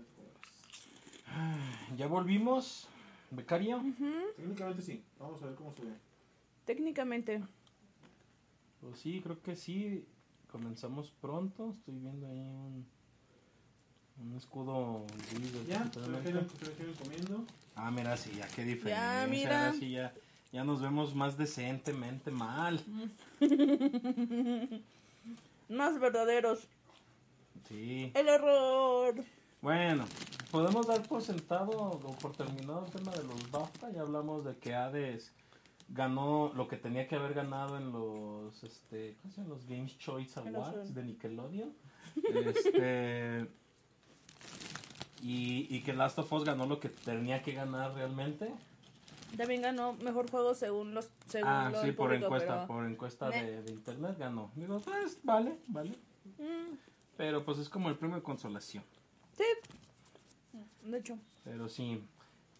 acuerdas. Ya volvimos, becario. Técnicamente sí. Vamos a ver cómo se ve. Técnicamente. Pues sí, creo que sí. Comenzamos pronto. Estoy viendo ahí un, un escudo gris Ya, comiendo. Ah, mira, sí, ya qué diferencia. Ya, mira. ahora sí ya, ya nos vemos más decentemente mal. Más verdaderos. Sí. El error. Bueno, podemos dar por sentado o por terminado el tema de los BAFTA. Ya hablamos de que Hades ganó lo que tenía que haber ganado en los, este, ¿cómo se llaman? Los Games Choice Awards de Nickelodeon. Este, y, y que Last of Us ganó lo que tenía que ganar realmente. También ganó mejor juego según los según ah, lo sí, por público, encuesta, pero- por encuesta de internet ganó. Digo, pues vale, vale. Mm, Pero pues es como el premio de consolación. Sí. De hecho. Pero sí.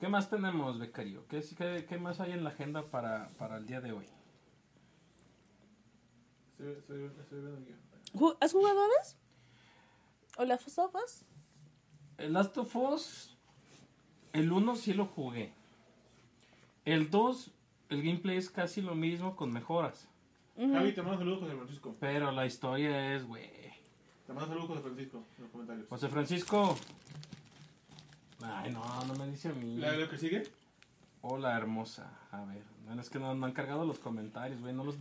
¿Qué más tenemos, becario? ¿Qué, qué, qué más hay en la agenda para, para el día de hoy? ¿Has jugado Hades? ¿O las Us? El Last of Us, el 1 sí lo jugué. El 2, el gameplay es casi lo mismo con mejoras. Javi, te mando saludos José Francisco. Pero la historia es, güey. Te mando saludos José Francisco en los comentarios. José Francisco. Ay, no, no me dice a mí. ¿La lo que sigue? Hola, hermosa. A ver, bueno, es que no, no han cargado los comentarios, güey. No los...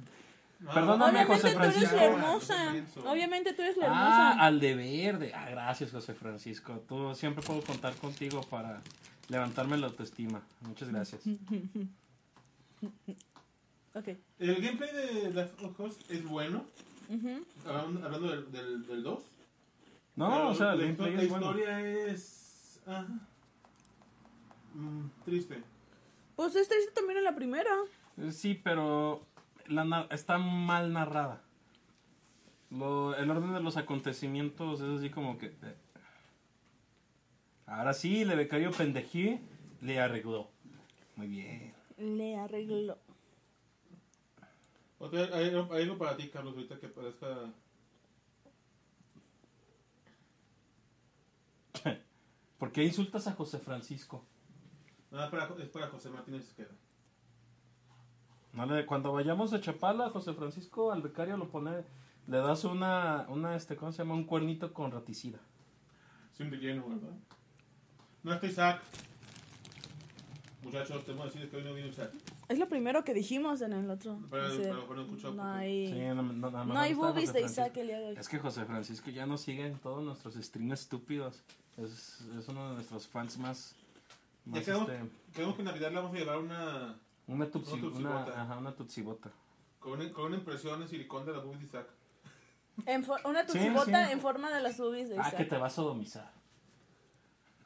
No, Perdóname, Obviamente José tú eres Francisco. la Ah, hermosa. Obviamente tú eres la Ah, hermosa. al de verde. Ah, gracias, José Francisco. Tú siempre puedo contar contigo para levantarme la autoestima. Muchas gracias. Ok. El gameplay de Last of Us es bueno. Hablando, hablando del, del, del 2. No, Pero o sea, el la, gameplay es bueno. historia es. ah, mm, triste. Pues esta hizo también en la primera. Eh, Sí, pero la está mal narrada. Lo- el orden de los acontecimientos es así como que... eh. Ahora sí, le becario pendejí, le arregló. Muy bien. Le arregló. Hay, hay algo para ti, Carlos, ahorita que parezca. ¿Por qué insultas a José Francisco? No, es para, es para José Martínez Esqueda. No le- cuando vayamos a Chapala, José Francisco al becario lo pone, le das una, una este, ¿cómo se llama? Un cuernito con raticida. Sin relleno, ¿verdad? No está Isaac. Muchachos, tengo que decirles que hoy no vino Isaac. Es lo primero que dijimos en el otro. Pero, Dice, pero, pero no escuchó. no porque- hay, Sí, no, no, nada más no hay boobies José de Isaac el día de hoy. Es que José Francisco ya nos sigue en todos nuestros streams estúpidos. Es, es uno de nuestros fans más... Ya más quedamos, este, quedamos que en Navidad le vamos a llevar una. una tutsi, Una una, tutsibota. ajá, una tutsibota. Con una, con una impresión de silicón de la boobies de Isaac. En for- una tutsibota sí. en forma de las boobies de Ah, Isaac. que te va a sodomizar.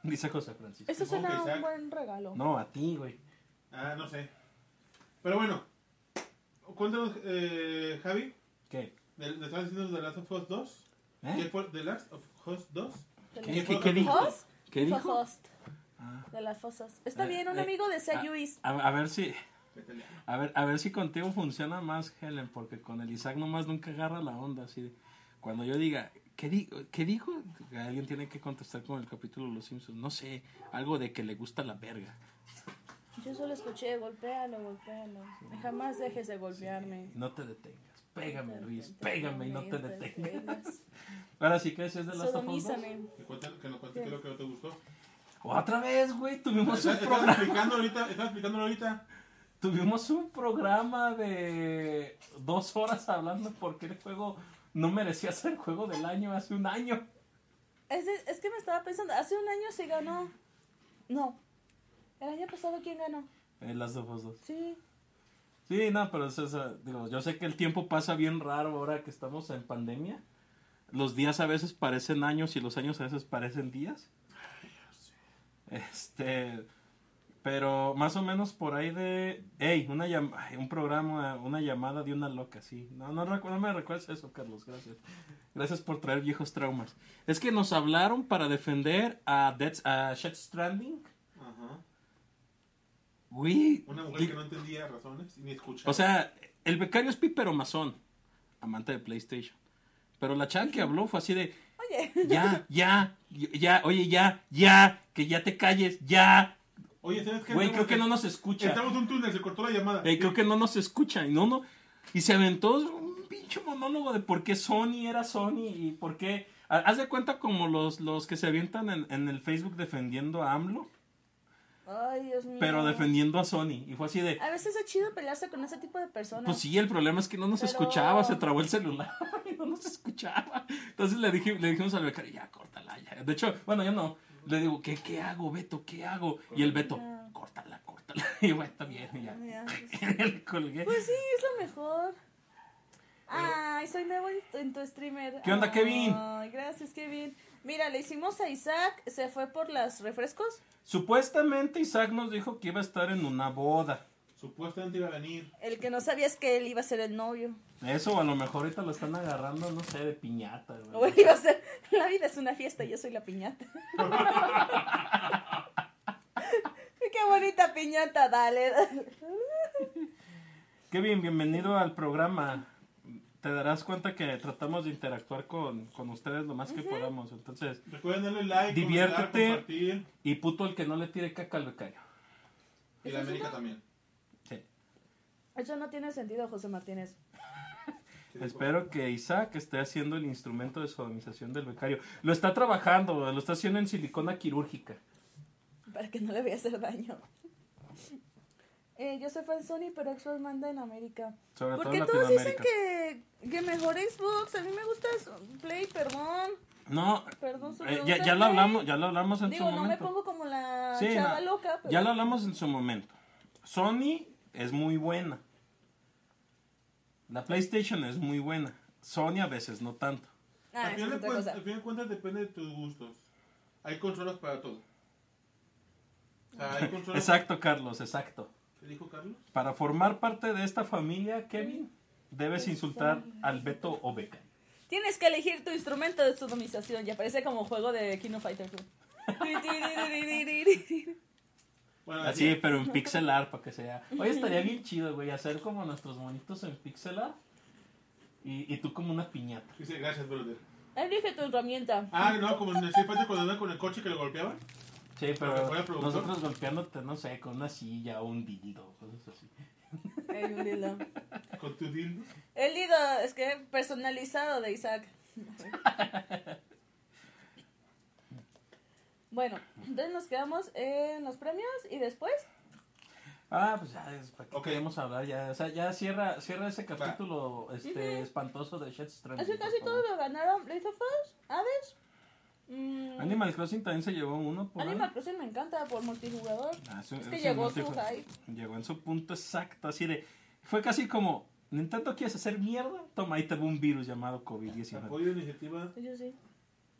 Dice José Francisco. Eso suena un buen regalo. No, a ti, güey. Ah, no sé. Pero bueno. Cuéntanos, eh, Javi. ¿Qué? ¿Le, le estás diciendo de Last of Us 2? ¿Qué ¿Eh? fue The Last of Us 2? De ¿Qué, las- qué, qué dijo? ¿Host? ¿Qué dijo? host Ah. de las fosas. Está Eh, bien, un eh, amigo de ah, Sayuis. A, a ver si... A ver, a ver si contigo funciona más, Helen, porque con el Isaac nomás nunca agarra la onda, así de... Cuando yo diga, ¿qué, di ¿qué dijo? Alguien tiene que contestar con el capítulo de Los Simpsons. No sé, algo de que le gusta la verga. Yo solo escuché, golpéalo, golpéalo. Jamás dejes de golpearme. No te detengas. Pégame, Luis. Pégame y no te detengas. detengas. Ahora sí que es de 2? Sodomízame. Que, nos cuente qué es lo que no te gustó. Otra vez, güey. Tuvimos un programa. explicando ahorita, estás explicándolo ahorita. Tuvimos un programa de dos horas hablando porque el juego no merecía ser el juego del año hace un año. Es, de- es que me estaba pensando, hace un año se ganó. No. El año pasado, ¿quién ganó? En Last of Us 2. Sí. Sí, no, pero es, digo, yo sé que el tiempo pasa bien raro ahora que estamos en pandemia. Los días a veces parecen años y los años a veces parecen días. Este, pero más o menos por ahí de, hey, una un programa, una llamada de una loca, sí. No, no, no me recuerdes eso, Carlos, gracias. Gracias por traer viejos traumas. Es que nos hablaron para defender a Dead, a Shed Stranding. Güey, Una mujer di- que no entendía razones y ni escuchaba. O sea, el becario es pípero masón, amante de PlayStation. Pero la chava que habló fue así de, Oye, Ya, ya, ya, oye, ya, ya, que ya te calles, ya. Oye, ¿sabes qué? Güey, creo que en- no nos escucha. Estamos en un túnel, se cortó la llamada. Eh, creo que no nos escucha. Y no, no. Y se aventó un pinche monólogo de por qué Sony era Sony y por qué. ha- Haz de cuenta como los, los que se avientan en, en el Facebook defendiendo a AMLO, ay, Dios mío. pero defendiendo a Sony. Y fue así de. A veces es chido pelearse con ese tipo de personas. Pues sí, el problema es que no nos Pero- escuchaba, se trabó el celular y no nos escuchaba. Entonces le, dije, le dijimos al becario, ya, córtala, ya. De hecho, bueno, yo no. Le digo, ¿qué, qué hago, Beto? ¿Qué hago? Y el Beto, córtala, córtala. Y bueno, está bien, y ya. Le colgué. Pues sí, es lo mejor. Ay, soy nuevo en, en tu streamer. ¿Qué onda, Kevin? Ay, gracias, Kevin. Mira, le hicimos a Isaac, se fue por las refrescos. Supuestamente Isaac nos dijo que iba a estar en una boda. Supuestamente iba a venir. El que no sabía es que él iba a ser el novio. Eso, a lo mejor ahorita lo están agarrando, no sé, de piñata. O él iba a ser. La vida es una fiesta y yo soy la piñata. Qué bonita piñata, dale. Kevin, bienvenido al programa. Te darás cuenta que tratamos de interactuar con, con ustedes lo más que podamos. Entonces, Recuerden darle like, Diviértete. comentar, compartir. y puto el que no le tire caca al becario. Y la América también. Sí. Eso no tiene sentido, José Martínez. Espero que Isaac esté haciendo el instrumento de sodomización del becario. Lo está trabajando, lo está haciendo en silicona quirúrgica. Para que no le vaya a hacer daño. Eh, yo soy fan Sony, pero Xbox manda en América. Sobre ¿Por todo qué en todos dicen que, que mejor Xbox? A mí me gusta Play, perdón. No, Perdón, eh, me ya, ya lo hablamos, ya lo hablamos en Digo, su no me momento. pongo como la Sí, chava no, loca, pero... Ya lo hablamos en su momento. Sony es muy buena. La PlayStation es muy buena. Sony a veces no tanto. Ah, al, final es al final de cuentas depende de tus gustos. Hay consolas para todo. O sea, hay consolas... Exacto, Carlos, exacto. ¿Qué dijo Carlos? Para formar parte de esta familia, Kevin, debes insultar al Beto o Beca. Tienes que elegir tu instrumento de sodomización. Ya parece como juego de Kino Fighter. Bueno, Así, pero en pixel art para que sea. Oye, estaría bien chido, güey, hacer como nuestros monitos en pixel art. Y, y tú como una piñata. Dice, gracias, brother. Elige tu herramienta. Ah, no, como en el Street cuando andaba con el coche que lo golpeaban. Sí, que pero nosotros golpeándote, no sé, con una silla o un dildo, cosas así. Ey, un dildo. Con tu dildo. El dildo, es que personalizado de Isaac. Bueno, entonces nos quedamos en los premios y después. Ah, pues ya, es para qué Ok. queremos hablar ya. O sea, ya cierra, cierra ese capítulo este, espantoso de Shed Stranding. Es que por casi todos lo ganaron. Last of Us, Hades. Mm, Animal Crossing también se llevó uno por ahí. Animal Crossing me encanta por multijugador. Ah, eso- Es que llegó su hype. Llegó en su punto exacto, así de... Fue casi como, Nintendo quieres hacer mierda, toma, ahí te va un virus llamado COVID-19. Apoyo iniciativa. Yo sí.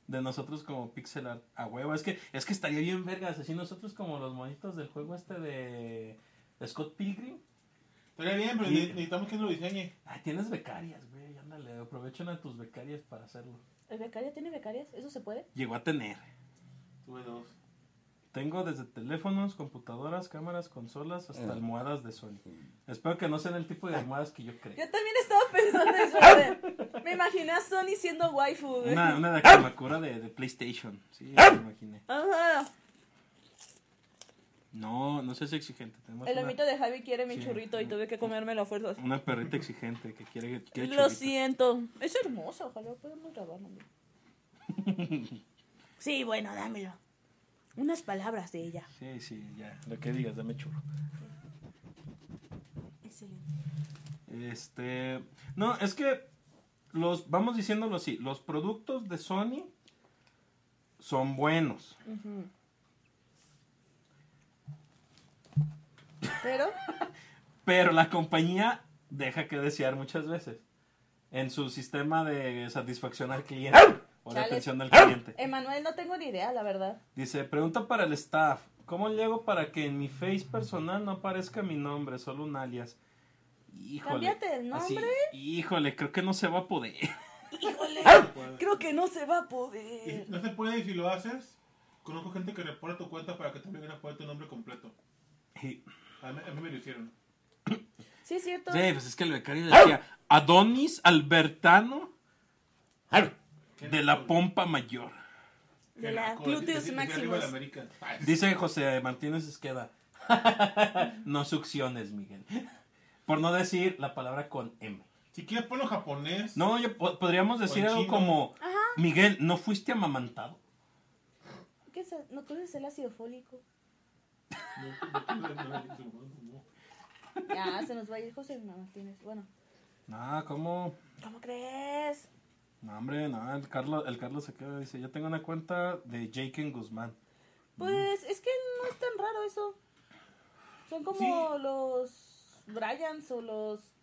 De nosotros como pixel art, a huevo, es que, es que estaría bien vergas, así nosotros como los monitos del juego este de Scott Pilgrim. Estaría bien, pero Y- necesitamos que nos lo diseñe. Ay, tienes becarias, güey, ándale, aprovechen a tus becarias para hacerlo. ¿El becaria tiene becarias? ¿Eso se puede? Llegó a tener. Tuve dos. Tengo desde teléfonos, computadoras, cámaras, consolas, hasta Mm. almohadas de Sony. Espero que no sean el tipo de almohadas que yo creo. Yo también estaba pensando eso. de- Me imaginé a Sony siendo waifu. güey. Una, una de Kamakura de, de PlayStation. Sí, me imaginé. Ajá. No, no seas exigente. Tenemos El una, lomito de Javi quiere mi Sí. churrito y tuve que comérmelo a fuerzas. una perrita exigente que quiere, quiere Lo churrito. siento. Es hermoso, ojalá podamos grabarlo. Sí, bueno, dámelo. Unas palabras de ella. Sí, sí, ya. Lo que digas, dame churro. Excelente. Este. No, es que. Los, vamos diciéndolo así. Los productos de Sony son buenos. Ujú. Pero, Pero la compañía deja que desear muchas veces. En su sistema de satisfacción al cliente. O de Chale. atención al cliente. Emanuel, no tengo ni idea, la verdad. Dice, pregunta para el staff. ¿Cómo le hago para que en mi face personal no aparezca mi nombre, solo un alias? Híjole. Cámbiate el así, nombre. híjole, creo que no se va a poder. Híjole, creo que no se va a poder. no se puede y si lo haces, conozco gente que reporta tu cuenta para que también vengan a poner tu nombre completo. Sí, A mí, a mí me lo hicieron. Sí, es cierto. pues es que el becario decía Adonis Albertano ¿Qué de la pompa mayor. De la gluteus. Ay, Dice José Martínez Esqueda. no succiones, Miguel. Por no decir la palabra con M. Si quieres ponlo japonés. No, yo, po- podríamos decir algo chino. como, Miguel, ¿no fuiste amamantado? ¿Qué es? ¿No conoces el ácido fólico? Ya, se nos va a ir José Martínez. Bueno, No, ¿cómo? ¿cómo crees? No, hombre, no, el Carlos, el Carlos se queda dice, yo tengo una cuenta de Jake Guzmán. Pues es que no es tan raro eso. Son como los Bryans o los...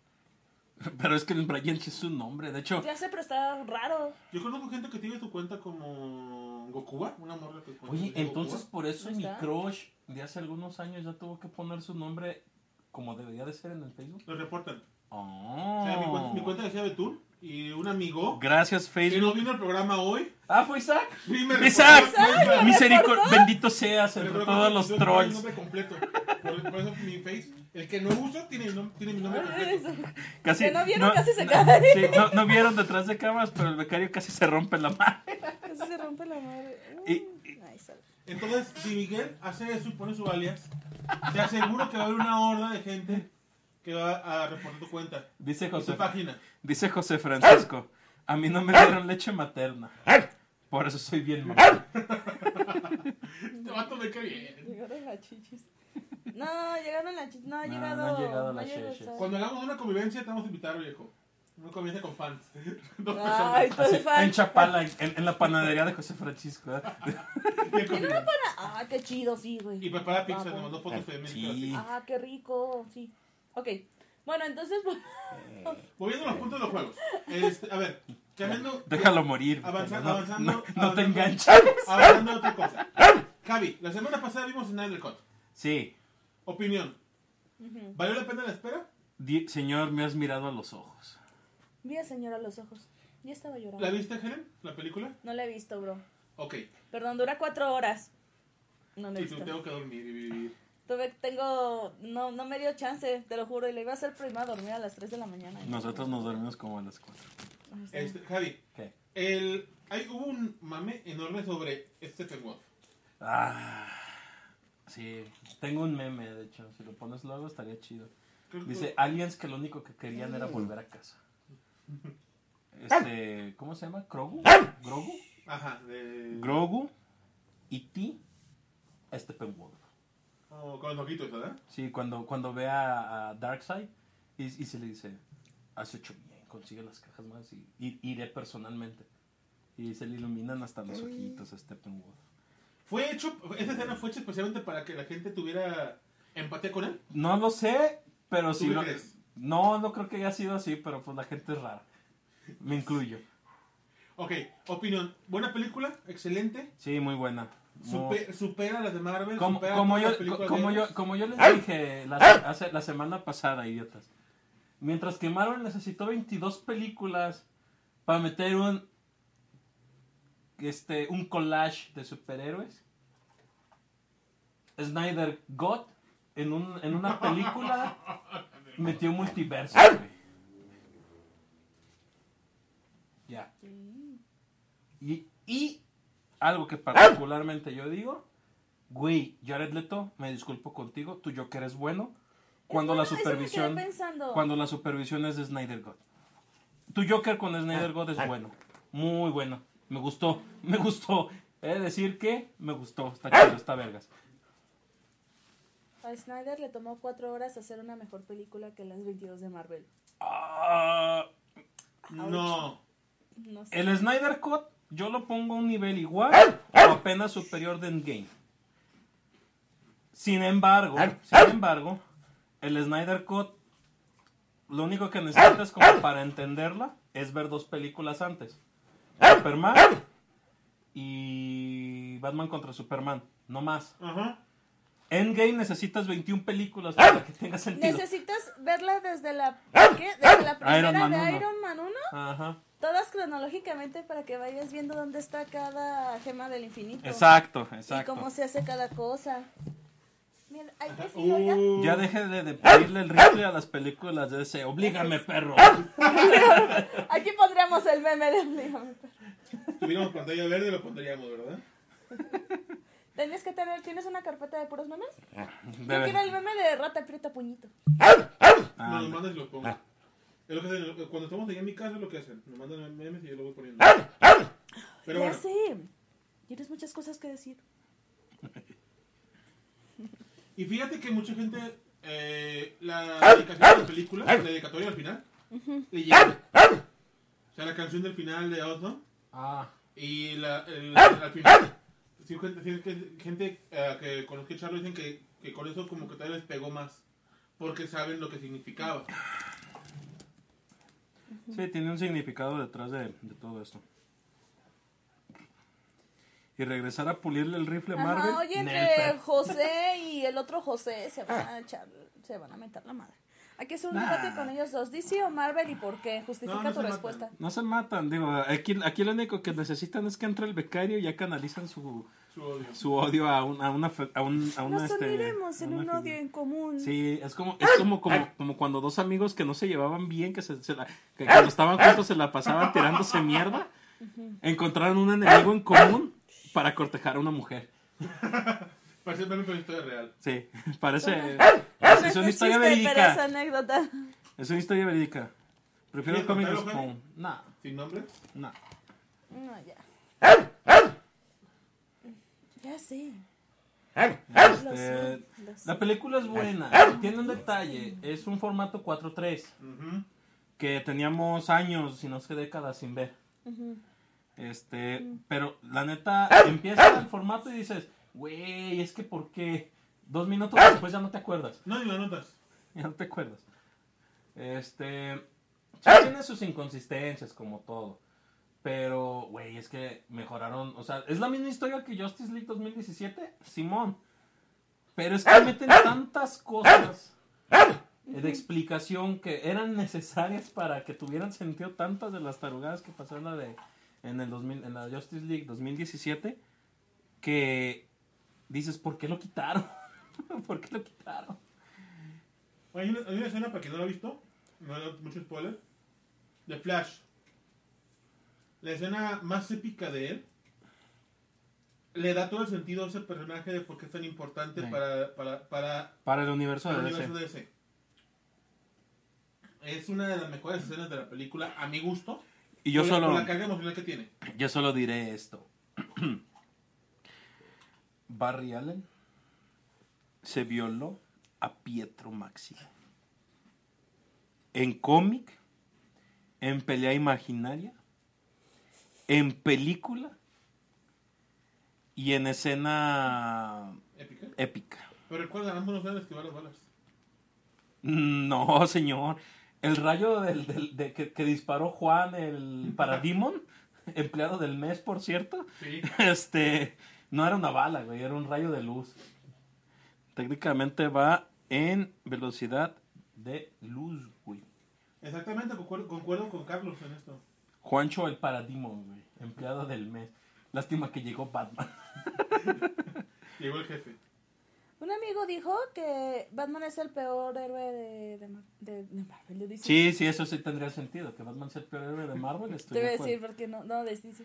Pero es que el Brian sí es su nombre, de hecho, Ya sé, pero está raro. Yo conozco gente que tiene su cuenta como Gokuba, una morra que oye, entonces Gokuba. por eso ¿No mi crush de hace algunos años ya tuvo que poner su nombre como debería de ser en el Facebook. Lo reportan. Oh. O sea, mi, cuenta, mi cuenta decía Betún y un amigo Gracias, que no Facebook. vino al programa hoy. Ah, fue Isaac. Sí, me Isaac, reportó. misericordia, bendito seas entre todos los trolls. nombre completo. Por, por eso mi face, el que no uso tiene, mi nom- tiene mi nombre completo. Casi, Que no vieron, casi se no, cae. sí, no, no vieron detrás de cámaras, pero el becario casi se rompe la mano. Casi se rompe la madre. Y- sal. Entonces, si Miguel hace eso y pone su alias, te aseguro que va a haber una horda de gente que va a reportar tu cuenta. Dice tu José, página. dice José Francisco, a mí no me dieron leche materna. Por eso soy bien mamá. Este vato me cae bien. Llegaron las chichis. No, llegaron las chichis. No, ha No, llegado. no han llegado. Cuando hagamos una convivencia, te vamos a invitar, viejo. Una convivencia con fans. Dos Ay, personas. Así, fan. en Chapala, en, en la panadería de José Francisco. ¿eh? Bien convivencia. Ah, qué chido, sí, güey. Y prepara pizza, Guapo. nos mandó fotos de Sí. Ah, qué rico, sí. Ok. Bueno, entonces, pues, Volviendo a los puntos de los juegos. Este, a ver, cambiando. Déjalo morir. Avanza- no, avanzando- no- no te avanzando. enganches. Hablando de otra cosa. Javi, la semana pasada vimos Snyder Cut. Sí. Opinión. ¿Valió la pena la espera? Di- señor, me has mirado a los ojos. vi a señora a los ojos. Ya estaba llorando. ¿La viste, Helen? ¿La película? No la he visto, bro. Ok. Perdón, dura cuatro horas. No la he Sí, tú visto. tengo que dormir y vivir. Tuve, tengo, no, no me dio chance, te lo juro, y le iba a hacer prima a dormir a las 3 de la mañana. Nosotros nos dormimos como a las 4. Ay, sí. Este, Javi, ¿Qué? el, hay, hubo un mame enorme sobre Stephen Wolf. Ah, sí. Tengo un meme, de hecho. Si lo pones luego estaría chido. Dice, aliens que lo único que querían era volver a casa. Este, ¿cómo se llama? ¿Grogu? ¿Grogu? Ajá, de... Grogu, E.T., Steppenwolf. Oh, con los ojitos, ¿verdad? Sí, cuando, cuando ve a, a Darkseid y, y se le dice, has hecho bien, consigue las cajas más y, y- iré personalmente. Y se le iluminan hasta los ojitos a Steppenwolf. Fue hecho, esta escena fue hecha especialmente para que la gente tuviera empatía con él. No lo sé, pero ¿Tú sí qué lo... crees? No, no creo que haya sido así, pero pues la gente es rara. Me incluyo. Ok, opinión. Buena película, excelente. Sí, muy buena. Muy- Supe- supera las de Marvel. Como, supera como yo, las como, de yo, como yo les dije la, hace- la semana pasada, idiotas. Mientras que Marvel necesitó 22 películas para meter un este un collage de superhéroes. Snyder God en, un, en una película metió multiverso. güey. Ya. Y, y algo que particularmente yo digo, güey, Jared Leto, me disculpo contigo, tu Joker es bueno cuando la supervisión cuando la supervisión es de Snyder God. Tu Joker con Snyder God Ah. es bueno, muy bueno. Me gustó, me gustó. He de decir que me gustó, está chido, está vergas. A Snyder le tomó cuatro horas hacer una mejor película que las 22 de Marvel. Ah, No. No sé. el Snyder Cut yo lo pongo a un nivel igual o apenas superior de Endgame. Sin embargo, sin embargo, el Snyder Cut lo único que necesitas como para entenderla es ver dos películas antes. Superman y Batman contra Superman, no más. Ajá. Endgame necesitas 21 películas para que tenga sentido. Necesitas verla desde la, ¿qué? Desde la primera Iron de uno. Iron Man 1, Ajá. todas cronológicamente para que vayas viendo dónde está cada gema del infinito. Exacto, Y exacto. cómo se hace cada cosa. Mira, ay, qué frío ya. Uh, Ya deje de, de pedirle el rifle a las películas de ese. Oblígame, perro. Aquí pondríamos el meme de Oblígame, perro. tuviéramos pantalla verde, lo pondríamos, ¿verdad? Tenías que tener, ¿tienes una carpeta de puros memes? Yo Debe- quiero el meme de rata aprieta puñito. Ah, Nos mandas y los pongo. Es lo que hacen, cuando estamos allá en mi casa es lo que hacen. Nos mandan memes y yo lo voy poniendo. Pero ya bueno, sé. Tienes muchas cosas que decir. y fíjate que mucha gente, eh, la dedicación de la película, la dedicatoria al final, le llega. O sea, la canción del final de Outlaw Ah, y la, el- al final, sí, gente, sí, que- gente eh, que conozco a Charlo dicen que, que con eso como que todavía les pegó más. Porque saben lo que significaba. sí, tiene un significado detrás de, de todo esto. Y regresar a pulirle el rifle a Marvel. Ajá, oye, entre José y el otro José se van a echar, se van a meter la madre. Hay que hacer un Nah. debate con ellos dos, DC o Marvel y por qué. Justifica No, no tu se respuesta. matan. No se matan, digo, aquí, aquí lo único que necesitan es que entre el becario y ya canalizan su, Su odio. su odio a, un, a una... A un, a una Nos este, uniremos en un odio en común. Sí, es como, es como, como, como cuando dos amigos que no se llevaban bien, que, se, se la- que cuando estaban juntos se la pasaban tirándose mierda, encontraron un enemigo en común para cortejar a una mujer. Parece ver una historia real. Sí, parece... Es, es una un historia chiste, pero es verídica. anécdota. Es una historia verídica. Prefiero el ¿Quieres cómic? Spawn. Nah, Sin nombre. nah. No, ya. Ya sé. Este, la película es buena, tiene un detalle, es un formato 4.3 Ujú. que teníamos años, si no es que décadas sin ver. Este, pero la neta, empieza el formato y dices, güey, es que ¿por qué? Dos minutos después ya no te acuerdas. No, ni lo notas. Ya no te acuerdas. Este, sí tiene sus inconsistencias como todo. Pero, güey, es que mejoraron, o sea, es la misma historia que Justice League 2017, Simón. Pero es que meten tantas cosas de explicación que eran necesarias para que tuvieran sentido tantas de las tarugadas que pasaron en la de en el 2000, en la Justice League 2017 que dices, ¿por qué lo quitaron? ¿Por qué lo quitaron? Hay una, hay una escena, para quien no la ha visto, no hay mucho spoiler, de Flash. La escena más épica de él le da todo el sentido a ese personaje de por qué es tan importante Sí. para, para, para Para el universo de DC. de DC. Es una de las mejores escenas de la película, a mi gusto. Y yo por la- solo, Por la carga emocional que tiene. yo solo diré esto. Barry Allen se violó a Pietro Maxi. En cómic, en pelea imaginaria, en película y en escena Épica. épica. Pero recuerda, ambos no saben esquivar las balas. No, señor. El rayo del, del- de, que, que disparó Juan, el Parademon, empleado del mes, por cierto, Sí. este, no era una bala, güey, era un rayo de luz. Técnicamente va en velocidad de luz, güey. Exactamente, concuerdo, concuerdo con Carlos en esto. Juancho el Parademon, güey, empleado del mes. Lástima que llegó Batman. Llegó el jefe. Un amigo dijo que Batman es el peor héroe de, de, Mar- de- de Marvel. de. Sí, sí, eso sí tendría sentido. Que Batman sea el peor héroe de Marvel, estoy Te voy a decir porque no, no, de DC.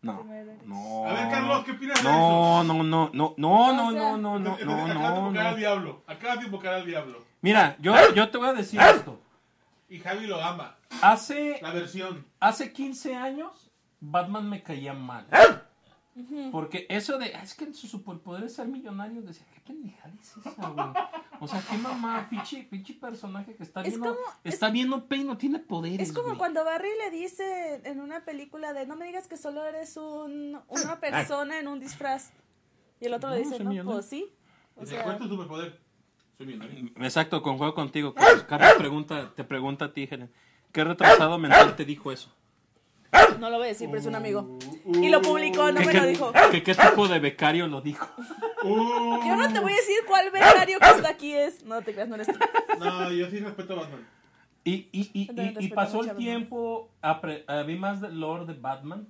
No, no. A ver, Carlos, ¿qué opinas de No, no, no, no, no, no, no, no, no, Entonces, no, acabas de no, invocar al no. diablo. Acabas de invocar al diablo. Mira, yo, yo te voy a decir esto. Y Javi lo ama. Hace, La versión. hace 15 años, Batman me caía mal. Porque eso de, "Ah, es que su superpoder es ser millonario, decía, ¿qué pendejada es esa, güey? O sea, qué mamá, pinche, pinche personaje que está Es como- está bien OP y no tiene poderes, Es como güey. cuando Barry le dice en una película de no me digas que solo eres un, una persona en un disfraz. Y el otro le dice, no, millonario. pues sí. O sea, ¿Cuál es tu superpoder? Soy millonario. Exacto, conjuego contigo. Carlos, Carlos pregunta, te pregunta a ti, Helen. ¿Qué retrasado mental te dijo eso? No lo voy a decir, pero es un amigo. Y lo publicó, no ¿Qué, me qué- lo dijo. que qué tipo de becario lo dijo? Uh, Yo no te voy a decir cuál becario que está aquí es. No te creas, no eres tú. No, yo sí respeto a Batman. Y, y, y, y- y pasó el tiempo, apre- eh, vi más del lore de Batman.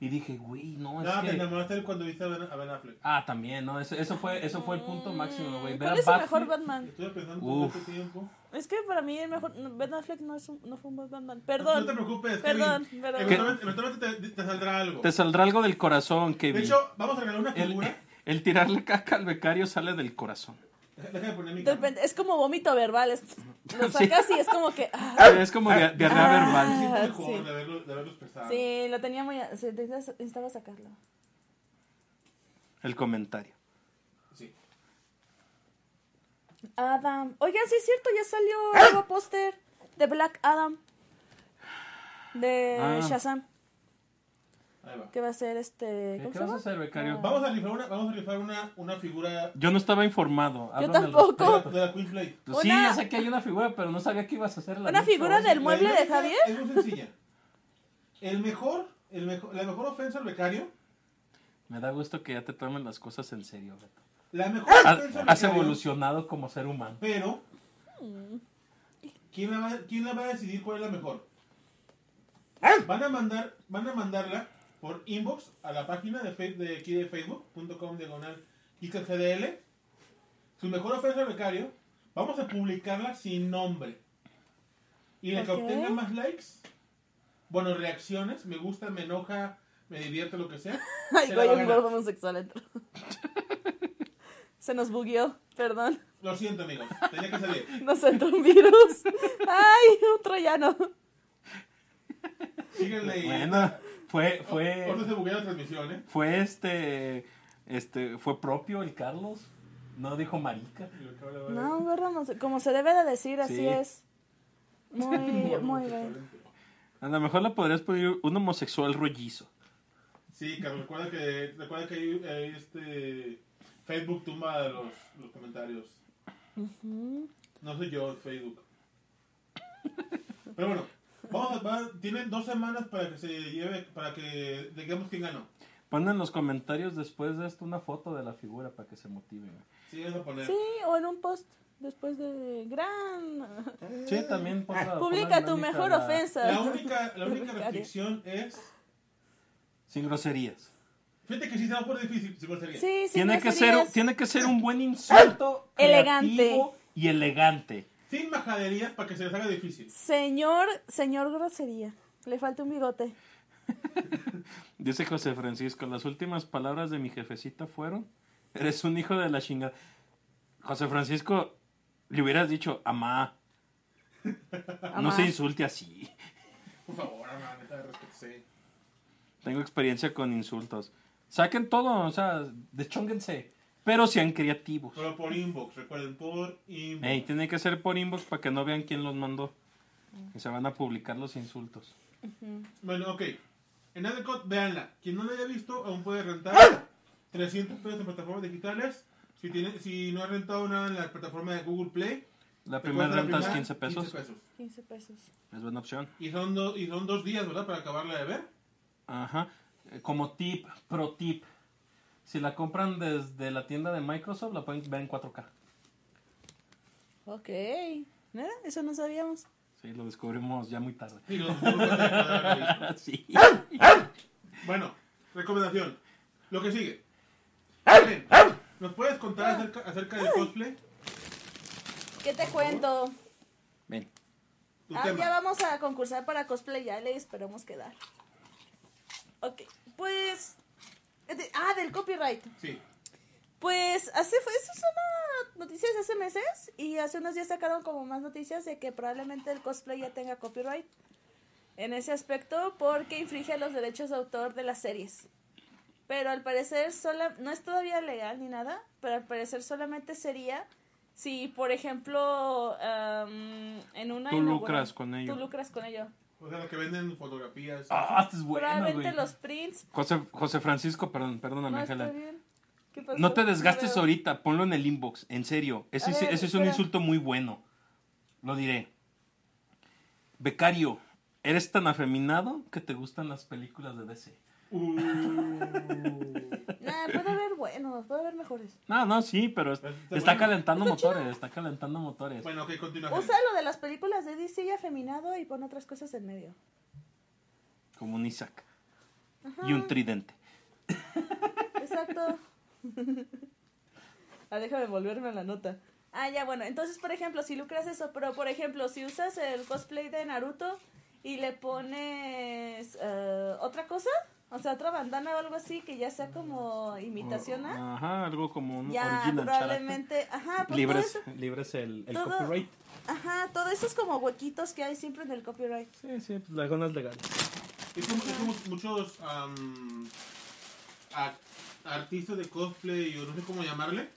Y dije, güey, no, es No, te que... enamoraste de cuando viste a Ben, a Ben Affleck. Ah, también, ¿no? Eso, eso, fue, eso fue el punto máximo, güey. Ver ¿Cuál a es Batfleck- mejor Batman? Estuve pensando Uf. todo este tiempo. Es que para mí el mejor. Ben Affleck no, es un, no fue un buen Batman. No Perdón. te preocupes, Perdón, Kevin. perdón. Eventualmente, eventualmente te, te saldrá algo. Te saldrá algo del corazón, De Kevin. hecho, vamos a regalar una figura. el tirarle caca al becario sale del corazón. Déjame poner mi De es como vómito verbal. Es, lo Sí. sacas y es como que. ah, Es como dia- diarrea Ah. verbal. Sí. de, haberlo, de sí, lo tenía muy. necesitaba sacarlo. El comentario. Sí. Adam. Oigan, sí es cierto, ya salió el nuevo póster de Black Adam. De Ah. Shazam. Ahí va. Que va a ser este. ¿Qué, ¿Cómo qué se vas a hacer, becario? Vamos a rifar una, vamos a rifar una, una figura Yo no estaba informado. Yo tampoco. de la, respecto. de la Queen Flake. Pues sí, ya sé que hay una figura, pero no sabía que ibas a hacer la Una figura del mueble de Javier. Es muy sencilla. El mejor, el mejor, la mejor ofensa al becario, Me da gusto que ya te tomen las cosas en serio, Beto. La mejor ofensa al has evolucionado como ser humano. pero ¿quién la, va, ¿quién la va a decidir cuál es la mejor? Van a mandar, van a mandarla por inbox a la página de, fe- de aquí de facebook.com diagonal GDL. Su mejor ofensa al becario, vamos a publicarla sin nombre. Y la que obtenga más likes, bueno, reacciones, me gusta, me enoja, me divierte, lo que sea. Ay, se güey, un gordo homosexual entró. Se nos bugueó, perdón. Lo siento, amigos, tenía que salir. Nos entró un virus. Ay, un troyano. Síguenle y... Bueno, fue, fue, Ahorita se buguea la transmisión, ¿eh? fue este, este, fue propio el Carlos. No dijo marica. No, gordo homose- como se debe de decir, así Sí. es. Muy, muy bien. A lo mejor le podrías pedir un homosexual rollizo. Sí, Carlos, recuerda que, recuerda que hay, hay este Facebook tumba los, los comentarios. No soy yo, Facebook. Pero bueno, vamos a, va- tienen dos semanas para que se lleve, para que digamos quién ganó. Pon en los comentarios después de esto una foto de la figura para que se motiven. Sí, poner. O en un post después de gran. Sí, también pon Publica tu mejor la- ofensa. La única, la única restricción es. Sin groserías. Fíjate que sí se va a poner difícil. Sí, sí, Tiene que, ser, tiene que ser un buen insulto. Elegante. Y elegante. Sin majaderías para que se les haga difícil. Señor, señor grosería. Le falta un bigote. Dice José Francisco, las últimas palabras de mi jefecita fueron, eres un hijo de la chingada. José Francisco, le hubieras dicho, amá, no Amá. se insulte así. Por favor, hermano, neta. Tengo experiencia con insultos. Saquen todo, o sea, deschónguense, pero sean creativos. Pero por inbox, recuerden, por inbox. Ey, tiene que ser por inbox para que no vean quién los mandó. Y se van a publicar los insultos. Bueno, ok. En Adecot, véanla. Quien no la haya visto, aún puede rentar 300 pesos en plataformas digitales. Si, tiene, si no ha rentado nada en la plataforma de Google Play, La primera renta es primera 15 pesos. 15 pesos. 15 pesos. Es buena opción. Y son, do- y son dos días, ¿verdad? Para acabarla de ver. Ajá. Como tip, pro tip. Si la compran desde la tienda de Microsoft, la pueden ver en 4K. Ok. ¿Nada? Eso no sabíamos. Sí, lo descubrimos ya muy tarde. Y los sí. Bueno, recomendación. Lo que sigue. ¿nos puedes contar acerca, acerca del cosplay? ¿Qué te cuento? Ven. Tu Ah, tema. ya vamos a concursar para cosplay, ya le esperamos quedar. Ok, pues... de- ah, del copyright. Sí. Pues hace fue eso es una noticia de hace meses y hace unos días sacaron como más noticias de que probablemente el cosplay ya tenga copyright en ese aspecto porque infringe los derechos de autor de las series. Pero al parecer sola, no es todavía legal ni nada, pero al parecer solamente sería si, por ejemplo, am, en una Tú lucras con ello. Tú lucras con ello. O sea, los que venden fotografías. Ah, esto es bueno, probablemente güey. los prints. José, José Francisco, perdón, perdóname, No está Helen. bien. ¿Qué pasó? No te desgastes ahorita, ponlo en el inbox, en serio. Ese, es- ver, ese es un insulto muy bueno. Lo diré. Becario, eres tan afeminado que te gustan las películas de DC. Uh, Nah, puede haber buenos, puede haber mejores. No, no, sí, pero Está está bueno. calentando motores, está calentando motores. bueno, ok, continúa. Helen. Usa lo de las películas de DC y afeminado y pon otras cosas en medio. Como un Isaac. y un tridente. Exacto. ah, déjame volverme a la nota. Ah, ya, bueno, entonces, por ejemplo, si lucras eso, pero por ejemplo, si usas el cosplay de Naruto y le pones eh, otra cosa, o sea, otra bandana o algo así que ya sea como imitación a, Ajá, algo como un ya original character. probablemente, ajá, pues Libres, todo eso, libres el, el todo- copyright. ajá, todo eso es como huequitos que hay siempre en el copyright. Sí, sí, pues las ganas legales. Es como, es como muchos a- artistas de cosplay, o no sé cómo llamarle,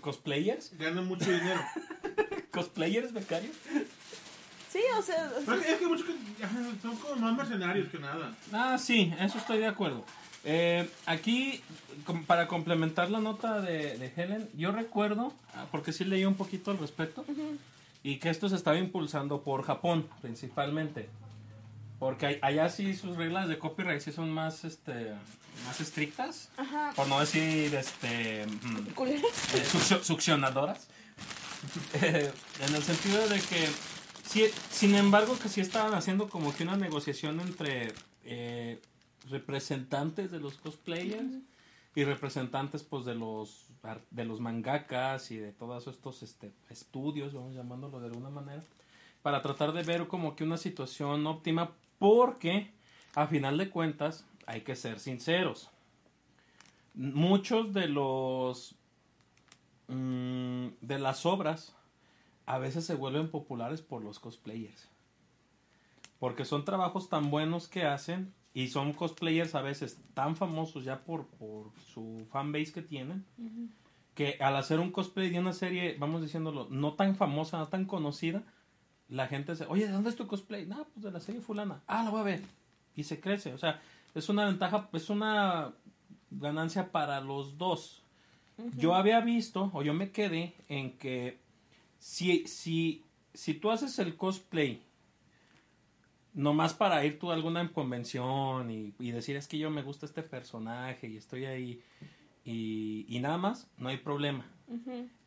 ¿Cosplayers? ganan mucho dinero. ¿Cosplayers becarios? Sí, o sea, Pero es que- es que muchos son como más mercenarios que nada. Ah, sí, eso estoy de acuerdo. Eh, aquí, com- para complementar la nota de, de Helen, yo recuerdo, ah, porque sí leí un poquito al respecto, y que esto se estaba impulsando por Japón, principalmente. Porque allá sí sus reglas de copyright sí son más, este, más estrictas, ajá, por no decir, este, mm, eh, succio- succionadoras. Eh, en el sentido de que, sí, sin embargo, que sí estaban haciendo como que una negociación entre eh, representantes de los cosplayers y representantes pues de los de los mangakas y de todos estos este, estudios, vamos llamándolo de alguna manera, para tratar de ver como que una situación óptima porque a final de cuentas hay que ser sinceros. Muchos de los mm, de las obras a veces se vuelven populares por los cosplayers. Porque son trabajos tan buenos que hacen y son cosplayers a veces tan famosos ya por, por su fanbase que tienen que al hacer un cosplay de una serie, vamos diciéndolo, no tan famosa, no tan conocida, la gente se, oye, ¿de dónde es tu cosplay? No, pues de la serie fulana. Ah, la voy a ver. Y se crece. O sea, es una ventaja, es una ganancia para los dos. Yo había visto, o yo me quedé en que si, si, si tú haces el cosplay nomás para ir tú a alguna convención y, y decir es que yo me gusta este personaje y estoy ahí y, y nada más, no hay problema.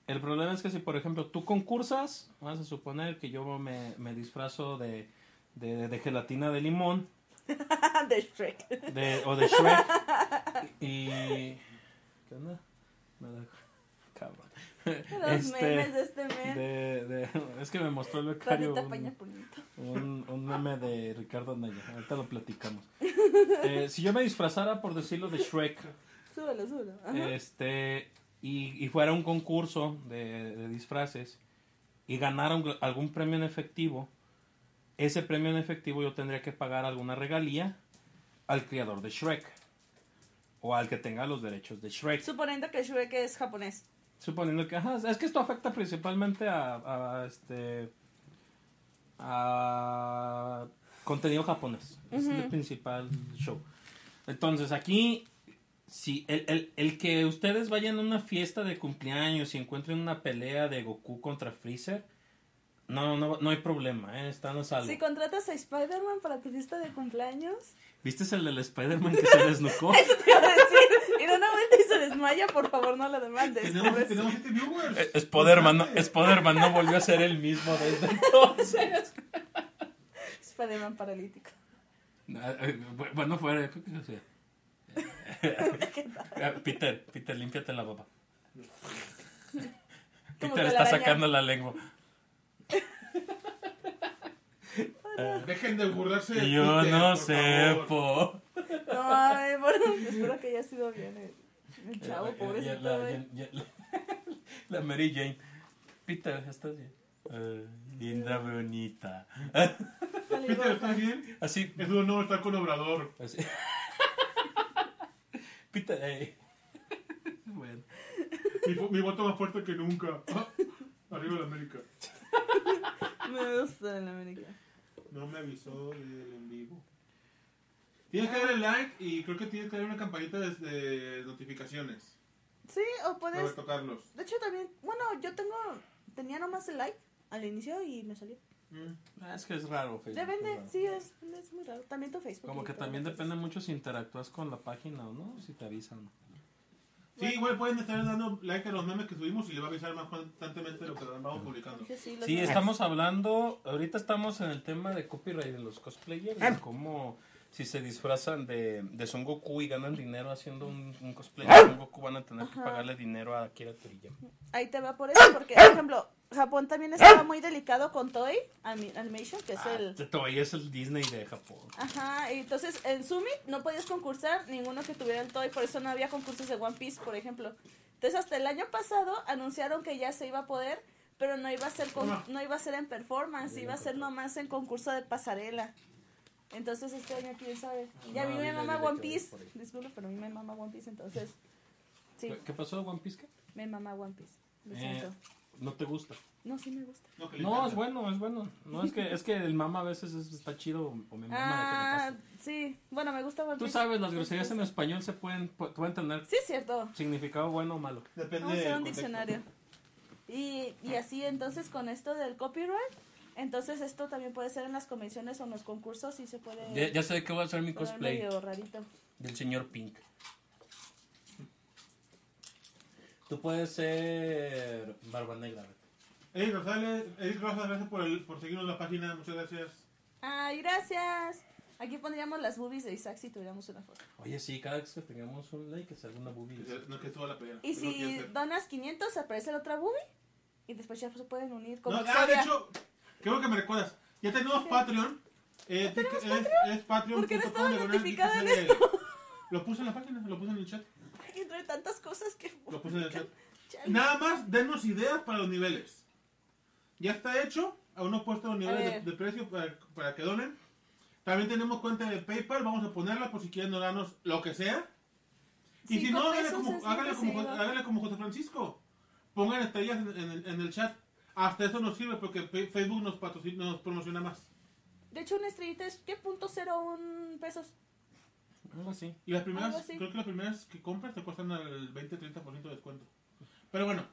El problema es que si, por ejemplo, tú concursas, vamos a suponer que yo me, me disfrazo de, de, de gelatina de limón de Shrek. de, o de Shrek y... ¿Qué onda? Me da... Los memes de este mes. de- de- es que me mostró el becario un- un, un meme de Ricardo Anaya. Ahorita lo platicamos. Eh, si yo me disfrazara, por decirlo, de Shrek, Súbelo, súbelo. Ajá. este, y, y fuera un concurso de, de disfraces y ganara un- algún premio en efectivo, ese premio en efectivo yo tendría que pagar alguna regalía al creador de Shrek o al que tenga los derechos de Shrek. Suponiendo que Shrek es japonés. Suponiendo que, ajá, es que esto afecta principalmente a, a, este a contenido japonés. Es el principal show. Entonces, aquí, si el, el, el que ustedes vayan a una fiesta de cumpleaños y encuentren una pelea de Goku contra Freezer, no, no, no hay problema, ¿eh? están a salvo. Si contratas a Spider-Man para tu fiesta de cumpleaños. ¿Viste el del Spider-Man que se desnucó? Eso te iba a decir. Y de una vuelta y se desmaya, por favor, no la demandes. Tenemos, tenemos 7 viewers. Eh, Spider-Man no, Spider-Man no volvió a ser el mismo desde entonces. Spider-Man paralítico. Ah, eh, bu- Bueno, fuera, creo que no sé. Peter, Peter, límpiate la baba. Como Peter está sacando la lengua. Dejen de burlarse de yo Peter, no por sé, favor. po. No, ay, bueno, espero que haya sido bien el, el chavo, Ya, ya, pobrecito. la, güey. ya- ya- la Mary Jane. Peter, ¿estás bien? Eh, linda, bonita. Peter. ¿estás bien? Así, Es un honor estar con Obrador. así. Peter, eh. Bueno. Mi, vo- mi voto más fuerte que nunca. Ah, Arriba la América. Me gusta en América. No me avisó del en vivo. Tienes que darle like y creo que tienes que darle una campanita de, de notificaciones. Sí, o puedes. Roberto Carlos. De hecho, también. Bueno, yo tengo. Tenía nomás el like al inicio y me salió. Mm. Ah, Es que es raro, Facebook. es Depende, raro. sí, es, es muy raro. También tu Facebook. Como que también depende mucho si interactúas con la página o no, si te avisan. Sí, igual pueden estar dando like a los memes que subimos y le va a avisar más constantemente lo que vamos publicando. Sí, estamos hablando, ahorita estamos en el tema de copyright de los cosplayers, de cómo si se disfrazan de, de Son Goku y ganan dinero haciendo un, un cosplay de Son Goku, van a tener que pagarle dinero a Akira Toriyama. Ahí te va por eso, porque, por ejemplo, Japón también estaba muy delicado con Toei Ani- Animation, que es Ah, el... todavía es el Disney de Japón. Ajá, y entonces en Summit no podías concursar ninguno que tuviera el Toy, por eso no había concursos de One Piece, por ejemplo. Entonces hasta el año pasado anunciaron que ya se iba a poder, pero no iba a ser con- no iba a ser en performance, iba a ser nomás en concurso de pasarela. Entonces este año quién sabe. Y a No, mí me mama One Piece. Disculpe, pero a mí me mama One Piece, entonces sí, ¿Qué, pasó, One Piece? qué? me mama One Piece. Lo Eh, siento. no te gusta. No, sí me gusta. No, No, es bueno, es bueno. No, es que, es que el mama a veces es- está chido o me mama Ah, de que me sí. Bueno, me gusta One Tú Piece. sabes, las groserías en español se pueden, pu- pueden tener Sí, cierto. significado bueno o malo. Depende Vamos a hacer un contexto. diccionario. Y, y así entonces con esto del copyright, entonces esto también puede ser en las convenciones o en los concursos y se puede Ya, ya sé de qué voy a hacer mi cosplay medio rarito. del señor Pink. Tú puedes ser Barba Negra. Eric Rosales, Eric Rosales, gracias por, el, por seguirnos la página, muchas gracias. Ay, gracias. Aquí pondríamos las boobies de Isaac si tuviéramos una foto. Oye, sí, cada vez que tengamos un like, que salga una boobie. Que No, que estuvo la pelea. Y que si donas 500 aparece la otra boobie y después ya se pueden unir No, como ah, de hecho, creo que me recuerdas. Ya tenemos Patreon. Eh, ¿Ya tenemos es, es Patreon. ¿Por qué no estaba notificada en diagonal, Lo puse en la página, lo puse en el chat. Ay, Entre tantas cosas que... Lo puse en el chat. Chale. Nada más, denos ideas para los niveles. Ya está hecho. Aún no he puesto los niveles de, precio para, para que donen. También tenemos cuenta de PayPal. Vamos a ponerla por si quieren donarnos lo que sea. Y si no, háganle como, es háganle, como, recibo. háganle como José Francisco. Pongan estrellas en, en en el chat. Hasta eso nos sirve porque Facebook nos, patrocina, nos promociona más. De hecho, una estrellita es, ¿qué? Punto cero un pesos. Algo así. Y las primeras, así. creo que las primeras que compras te cuestan el 20-30% de descuento. Pero bueno,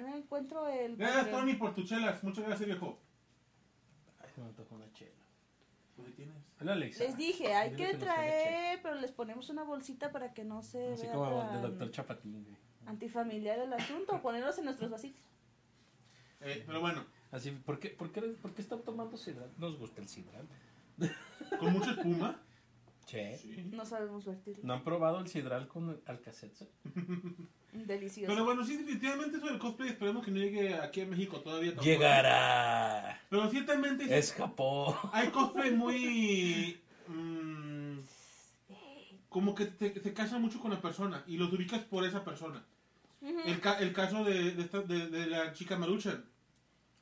No encuentro el... gracias. Tony por tus chelas. Muchas gracias, viejo. Ay, se me tocó una chela. Pues ahí tienes. Hola, Alexa. Les dije, hay que traer, pero les ponemos una bolsita para que no se. Así vea como tan de Doctor Chapatín, güey. Antifamiliar el asunto, o ponerlos en nuestros vasitos. Eh, pero bueno, Así, ¿por qué, por, qué, ¿por qué están tomando sidral? Nos gusta el sidral. con mucha espuma. Che. Sí. No sabemos vertirlo. ¿No han probado el sidral con alcacetza? Delicioso. Pero bueno, sí, definitivamente eso del cosplay esperemos que no llegue aquí a México todavía. tampoco. Llegará. Pero ciertamente Es Japón. hay cosplay muy... mm, como que te, se casa mucho con la persona y los ubicas por esa persona. El, ca- el caso de, de, esta- de, de la chica Maruchan.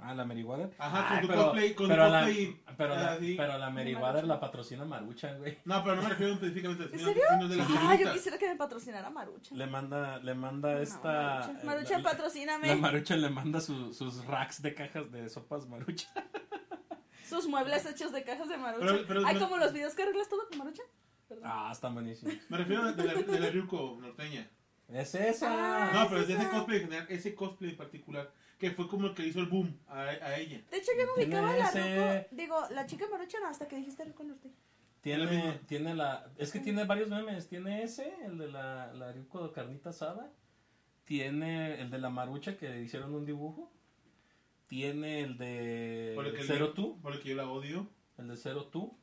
Ah, la Meriwether. Ajá, Ay, con su cosplay- con pero la, cosplay, pero la, así. pero la Meriwether la patrocina Maruchan, güey. No, pero no me refiero específicamente ¿En sino- serio? sino de las Ah, yo quisiera que me patrocinara Marucha. Le manda, le manda esta... Maruchan, Maruchan, eh, la- patrocíname. La Maruchan le manda su- sus racks de cajas de sopas Maruchan. Sus muebles hechos de cajas de Marucha. Pero- pero- Ay, pero- como los videos que arreglas todo con Marucha. Perdón. Ah, están buenísimos. Me refiero de la, de la Ryuko norteña. Es esa. Ah, No, pero es de ese cosplay en general, ese cosplay en particular, que fue como el que hizo el boom a, a ella. De hecho, yo no ubicaba la ese- Ruco. Digo, la chica Marucha no, hasta que dijiste Ruco Norte. Tiene, tiene la. Es que tiene varios memes. Tiene ese, el de la, la Ryuko de carnita asada. Tiene el de la marucha que hicieron un dibujo. Tiene el de yo- Two. Por el que yo la odio. El de Zero Two.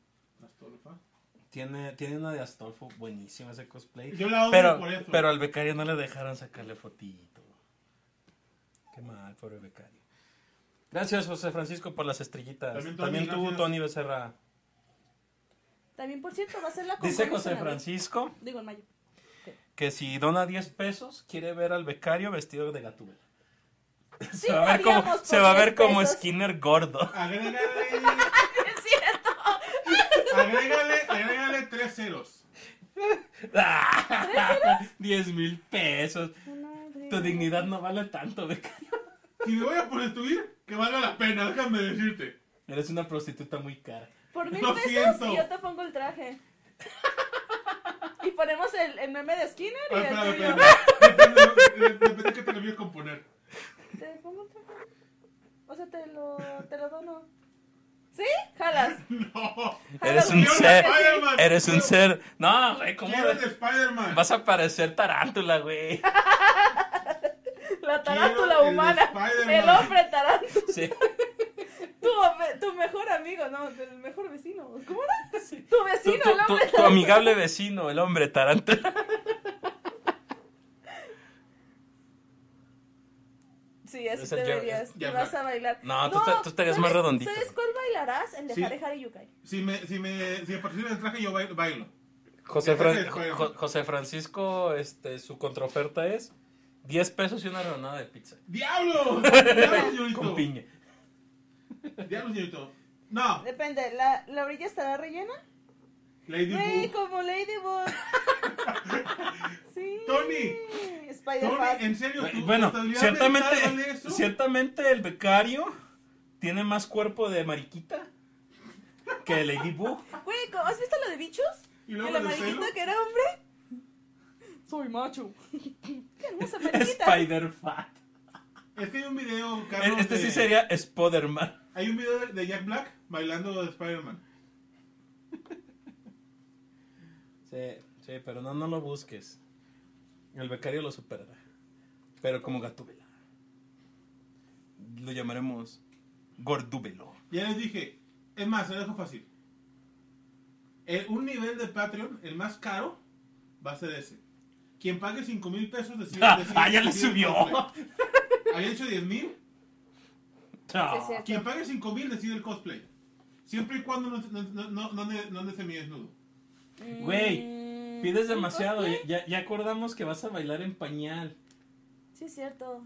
Tiene, tiene una de Astolfo. Buenísimo ese cosplay. Yo la odio Pero, por eso. pero al becario no le dejaron sacarle fotito. Qué mal, pobre becario. Gracias, José Francisco, por las estrellitas. También También, Tony, tú, gracias. Tony Becerra. También, por cierto, va a ser la Dice José. Francisco Digo, en mayo. que si dona 10 pesos, quiere ver al becario vestido de gatúbela. Sí, se va a ver como, se va a ver 10 como pesos. Skinner gordo. Agrégale, Es cierto. agrégale, agrégale tres ceros. 10 mil pesos. Madre. Tu dignidad no vale tanto, becario. Si me voy a prostituir, que valga la pena, déjame decirte. Eres una prostituta muy cara. Por mil Lo pesos siento. y yo te pongo el traje. Y ponemos el, el meme de Skinner y Ah, el tuyo. espérame. Depende, de- depende que te lo voy a componer. Te pongo el traje. O sea, te lo, te lo dono. ¿Sí? Jalas. No. Eres un ser. Eres un ser. No, güey, ¿cómo? Quiero de Spider-Man. Vas a parecer tarántula, güey. La tarántula Quiero el humana. El hombre tarántula. Sí. Tu, mejor amigo, no, del mejor vecino. ¿Cómo era? Tu Tu, vecino, tu- el hombre. tu amigable vecino, el hombre tarántula. Sí, así te verías. Te vas a bailar. No, tú te- tú estarías más ¿sabes- redondito. ¿Sabes cuál bailarás? El de Sí. Hare Hare Yukai. Si me, si me, si me participa en el traje, yo bailo. José, Fran-. Jo- José Francisco, este, su contraoferta es 10 pesos y una rebanada de pizza. ¡Diablo! ¡Diablo, Con señorito! piña. ¡Diablo, señorito! No, Depende, ¿la, la orilla estará rellena? Lady Güey, como Ladybug. sí. Tony. Spider Tony, Fat. en serio, tu Bueno, ciertamente, eso? ciertamente el becario tiene más cuerpo de mariquita que Ladybug. Güey, ¿cómo- ¿has visto lo de bichos? Y luego ¿Que la mariquita celo. que era hombre? Soy macho. Qué hermosa mariquita. Spider Fat. Es que hay un video, Carlos, Este sí sería Spoderman. Hay un video de, de Jack Black bailando de Spider-Man. Sí, sí, pero no, no lo busques. El becario lo superará. Pero como Gatúbela. Lo llamaremos Gordúbelo. Ya les dije, es más, se lo dejo fácil. El- un nivel de Patreon, el más caro, va a ser ese. Quien pague 5 mil pesos decide, decide- Ah, ya le subió. Había dicho 10 mil. Cierto. Quien pague 5 mil decide el cosplay. Siempre y cuando no, no, no, no, no ande- no ande semidesnudo. Güey, Pides ¿un demasiado. Ya, ya acordamos que vas a bailar en pañal. Sí, es cierto.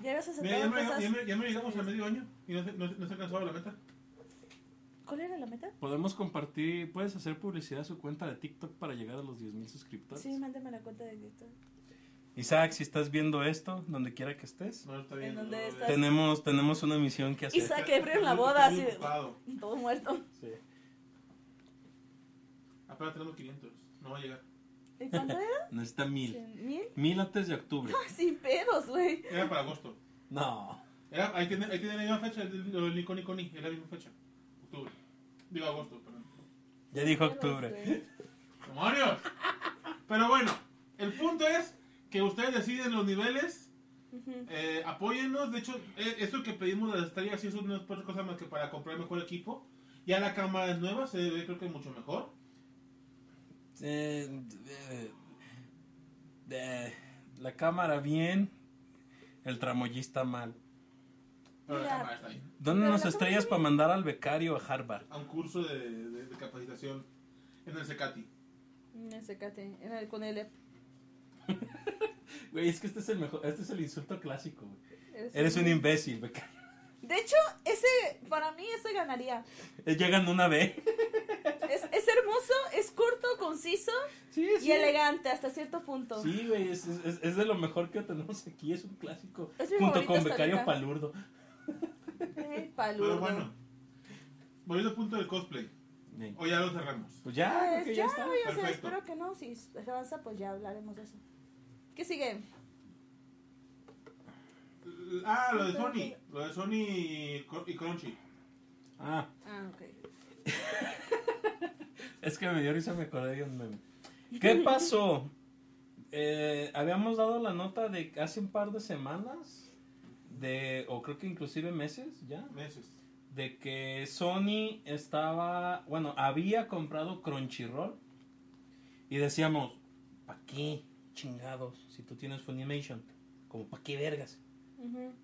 Ya habías aceptado ya, me, cosas. ya, ya me llegamos al medio año y no se, no, se- no se alcanzaba la meta. ¿Cuál era la meta? Podemos compartir, puedes hacer publicidad a su cuenta de TikTok para llegar a los 10.000 suscriptores. Sí, mándame la cuenta de TikTok. Isaac, si estás viendo esto, donde quiera que estés, No está bien. ¿En dónde no, estás? tenemos, tenemos una misión que hacer. Isaac ebrio en la boda, así. Todo muerto. Sí. Apenas tenemos 500. No va a llegar. ¿Y cuánto era? Necesita mil. ¿Mil? Mil antes de octubre. Sin pedos, güey. Era para agosto. No. Era, ahí, tiene, ahí tiene la misma fecha, el- lo del Nico Nico Ni, es la misma fecha. Octubre. Digo agosto, perdón. Ya dijo octubre. ¡Demonios! Pero bueno, el punto es que ustedes deciden los niveles. Ujú. Eh, apóyennos. De hecho, eh, esto que pedimos de las estrellas, sí, eso no es otra cosa más que para comprar mejor equipo. Ya la cámara es nueva, se ve creo que mucho mejor. Eh, eh, la cámara bien, el tramoyista mal. Pero Mira. la cámara está ahí. ¿Dónde Pero nos la estrellas para mandar al becario a Harvard? A un curso de, de- de capacitación en el Secati. Mm, ese cate, en el- con el... Güey, es que este es el mejor, este es el insulto clásico, güey. Eres, Eres un imbécil, becario. De hecho, ese, para mí, ese ganaría. Eh, Llegan una vez. Es, es hermoso, es corto, conciso Sí, y elegante hasta cierto punto. Sí, güey, es, es- es de lo mejor que tenemos aquí, es un clásico. Es mi junto con Becario ahorita. Palurdo. Pero bueno, volviendo al punto del cosplay. Sí. O ya lo cerramos. Pues ya, creo Pues que ya, ya está. ya Perfecto. espero que no. Si se avanza, pues ya hablaremos de eso. ¿Qué sigue? Ah, lo de Sony. Lo de Sony y Cr- y Crunchy. Ah, Ah, ok. es que me dio risa, me acordé de un meme. ¿Qué pasó? Eh, habíamos dado la nota de hace un par de semanas, de, o creo que inclusive meses ya, Meses. de que Sony estaba, bueno, había comprado Crunchyroll y decíamos, ¿para qué chingados si tú tienes Funimation? Como, ¿para qué vergas?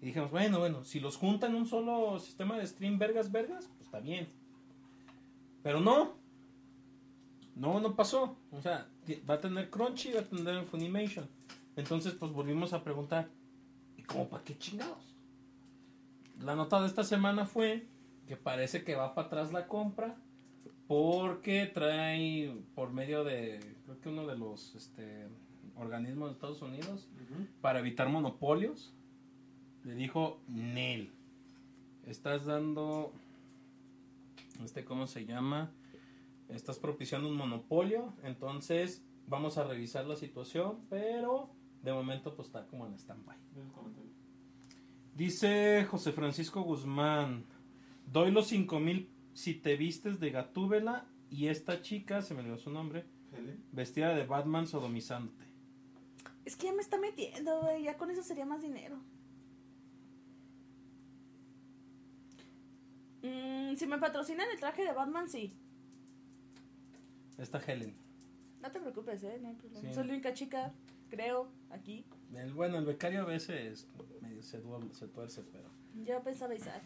Y dijimos, bueno, bueno, si los juntan en un solo sistema de stream vergas, vergas, pues está bien. Pero no. No, no pasó. O sea, va a tener Crunchy va a tener Funimation. Entonces, pues volvimos a preguntar, ¿y cómo para qué chingados? La nota de esta semana fue que parece que va para atrás la compra porque trae por medio de, creo que uno de los este, organismos de Estados Unidos, para evitar monopolios, le dijo Nel. Estás dando, este, ¿cómo se llama? Estás propiciando un monopolio, entonces vamos a revisar la situación, pero de momento pues está como en stand-by. Dice José Francisco Guzmán, doy los cinco mil si te vistes de Gatúbela y esta chica, se me olvidó su nombre, vestida de Batman sodomizándote. Es que ya me está metiendo, güey. Ya con eso sería más dinero. Mm, si me patrocinan el traje de Batman, sí. Esta Helen. No te preocupes, ¿eh? No hay problema. Sí. Soy la única chica, creo, aquí. El, bueno, el becario a veces medio se, duerme- se tuerce, pero... Yo pensaba Isaac.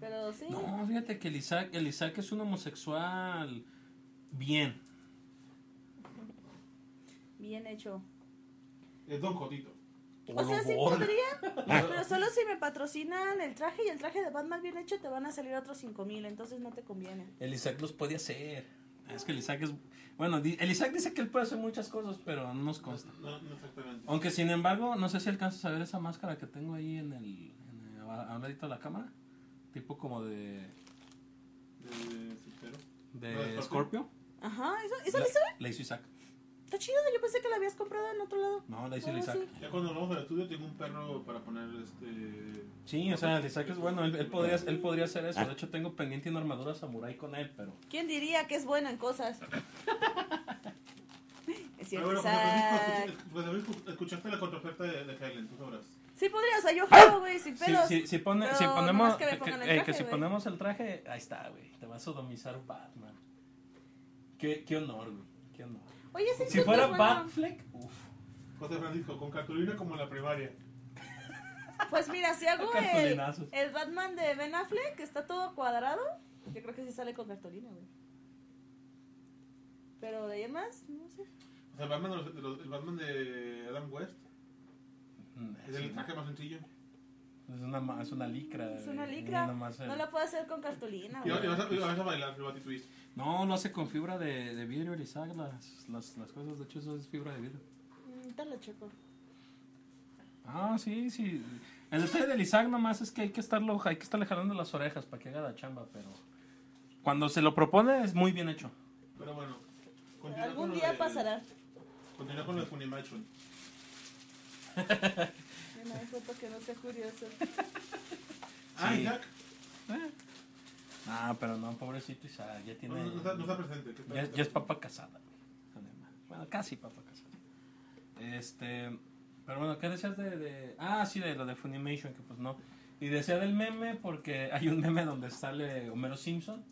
Pero sí. No, fíjate que el Isaac, el Isaac es un homosexual bien. Bien hecho. Es Don Jotito. O sea, sí podría, pero solo si me patrocinan el traje y el traje de Batman bien hecho te van a salir otros 5 mil, entonces no te conviene. El Isaac los puede hacer. Es que el Isaac es... Bueno, el Isaac dice que él puede hacer muchas cosas, pero no nos consta. No, no exactamente. Aunque sin embargo, no sé si alcanzas a ver esa máscara que tengo ahí en el, en el- a un ladito de la cámara. Tipo como de, De de ¿No de Scorpio. Ajá, ¿eso, eso La, le hizo? la hizo Isaac. Está chido, yo pensé que la habías comprado en otro lado. No, la hizo el Isaac. sí. Ya cuando vamos al estudio tengo un perro para poner este... Sí, o sea, el Isaac es bueno. Él, él podría, él podría hacer eso. De hecho, tengo pendiente una armadura samurai con él, pero... ¿Quién diría que es buena en cosas? es cierto, bueno, José Isaac. José Francisco, escuchaste la contraoferta de, de Helen, tú sabrás. Sí podría, o sea, yo juego, güey, sin Si, pelos. si, si, pone- si ponemos, que que, eh, que traje, si ponemos el traje, ahí está, güey. Te va a sodomizar Batman. Qué, qué honor, güey. Qué. Oye, Si fuera. Batfleck, uff. José Francisco, con cartulina como en la primaria. Pues mira, si hago el, el Batman de Ben Affleck, que está todo cuadrado, yo creo que sí sale con cartulina, güey. Pero de ahí en más, no sé. O sea, el Batman de, los- de los- el Batman de Adam West es el traje más sencillo. Es una, es una licra. Es una licra. No lo puedo hacer con cartulina, Y, vas, a, y vas a bailar el Batty Twist. No, lo hace con fibra de, de vidrio, el Isaac, las, las, las cosas. De hecho, eso es fibra de vidrio. Mm, Te lo checo. Ah, sí, sí. El detalle del Isaac nomás es que hay que estarlo, hay que estarle jalando las orejas para que haga la chamba, pero cuando se lo propone es muy bien hecho. Pero bueno. Algún día de- pasará. Continúa con lo de Funimation. Hay foto que no sea curioso. Ah. Isaac. Eh. Ah, pero no, pobrecito Isaac, ya tiene... no, no está, no está presente. ¿qué Ya, es papá casada. además. Bueno, casi papá casada. Este, pero bueno, ¿qué decías de, de- Ah, sí, de lo de Funimation, que pues no. Y decía del meme porque hay un meme donde sale Homero Simpson.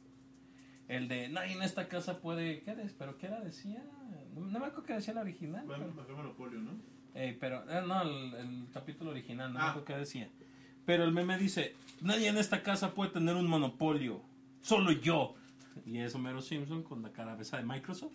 El de nadie en esta casa puede. ¿Qué es? ¿Pero qué era? Decía. No, me acuerdo qué decía la original. Bueno, pero- monopolio, ¿no? eh, pero, eh, no, el, el capítulo original, no me Ah. acuerdo qué decía. Pero el meme dice: Nadie en esta casa puede tener un monopolio. Solo yo. Y es Homero Simpson con la cabeza de Microsoft.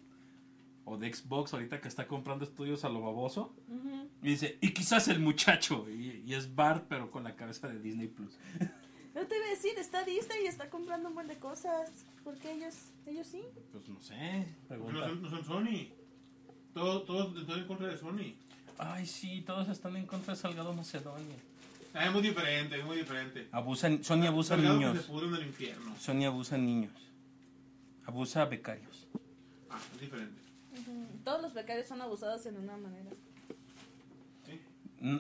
O de Xbox, ahorita que está comprando estudios a lo baboso. Ujú. Y dice: Y quizás el muchacho. Y, y es Bart, pero con la cabeza de Disney Plus. No te iba a decir, está Disney y está comprando un buen de cosas. porque ellos, ellos sí? Pues no sé. Porque no son, no son Sony. Todos, todos están en contra de Sony. Ay, sí, todos están en contra de Salgado Macedonia. Ah, es muy diferente, es muy diferente. Abusan, Sony abusa que niños. se pudren el infierno. Sony abusa niños. Abusa becarios. Ah, es diferente. Todos los becarios son abusados en una manera. ¿Sí? Mm,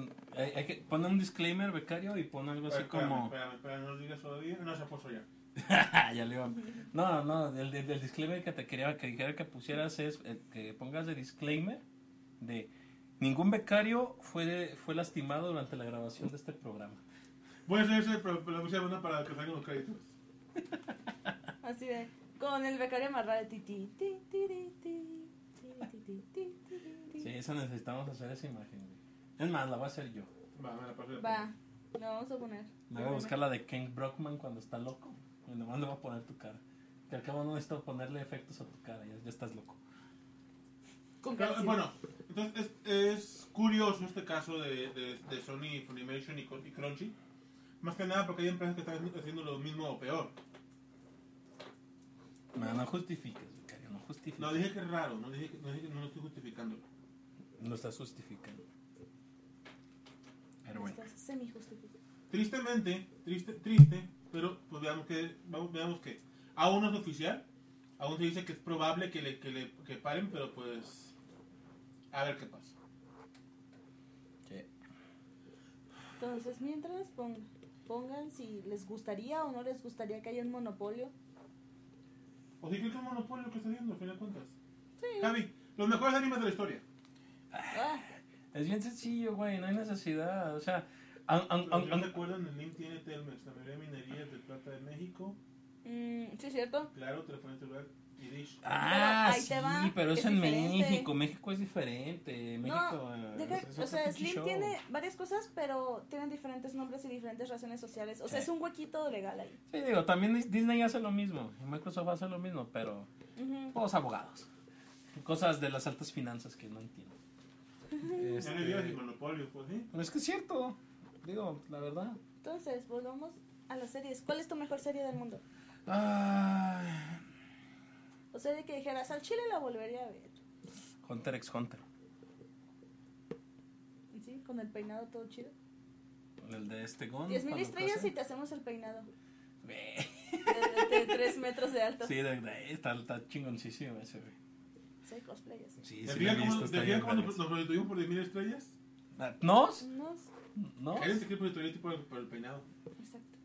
mm, hay, hay que poner un disclaimer becario y pon algo así Espérame, como Espérame, espérame, no lo digas todavía. No, se puso ya. ya le iba- no no el, el- el disclaimer que te quería que dijera que pusieras es eh, que pongas de disclaimer de Ningún becario fue, fue lastimado durante la grabación de este programa. Voy a hacer eso la música una para que salgan los créditos. Así de, con el becario amarrado. Ti, ti, ti, ti, ti, Sí, eso necesitamos hacer esa imagen. Es más, la voy a hacer yo. Va, me la paso Va, la vamos a poner. Me voy a buscar la de Ken Brockman cuando está loco. Y nomás le voy a poner tu cara. Que al cabo no necesito ponerle efectos a tu cara, ya, estás loco. Con Pero, bueno, entonces es, es curioso este caso de, de, de Sony, Funimation y, y Crunchy. Más que nada porque hay empresas que están haciendo lo mismo o peor. no, no justifiques becario no justifiques No, dije que es raro, no dije que no, dije que no lo estoy justificando. no estás justificando pero bueno Estás semi-justificado. Tristemente, triste, triste, pero pues veamos que, vamos- veamos que aún no es oficial, aún se dice que es probable que le, que le que paren, pero pues a ver qué pasa. Sí. Entonces, mientras pon- pongan si les gustaría o no les gustaría que haya un monopolio. O si creo que es monopolio que está haciendo, al final de cuentas. Sí. Javi, los mejores animes de la historia. Ah, Es bien sencillo, güey, no hay necesidad. O sea, an- an- an- si no el link tiene Telmex, la mayoría de minerías de plata de México, Mm, sí, cierto. claro, telefonía celular Ah, ahí sí, te va, pero es, es en diferente. México. México es diferente. México, No, eh, deja- es- es o sea, Slim show. tiene varias cosas, pero tienen diferentes nombres y diferentes razones sociales. O sea, Sí. es un huequito legal ahí. Sí, digo, también Dis- Disney hace lo mismo. Y Microsoft hace lo mismo, pero Ujú. todos abogados. Cosas de las altas finanzas que no entiendo. Ya digas Este, el monopolio, pues sí. es que es cierto. Digo, la verdad. Entonces, volvamos a las series. ¿Cuál es tu mejor serie del mundo? Ay, O sea, de que dijeras, al chile la volvería a ver. Hunter x Hunter. ¿Sí? Con el peinado todo chido. El de este Gon. 10.000 cuando estrellas y te hacemos el peinado. De, 3 metros de alto. Sí, de, de- está, está chingoncísimo ese, güey. Sí, cosplay así. Sí, ¿Te sí, fijas lo he cómo, visto, ¿te está fijas bien cómo nos, nos prostituimos por 10.000 estrellas? Ah, ¿Nos? No, ¿No? Alguien te quiere prostituir por, por el peinado. exacto.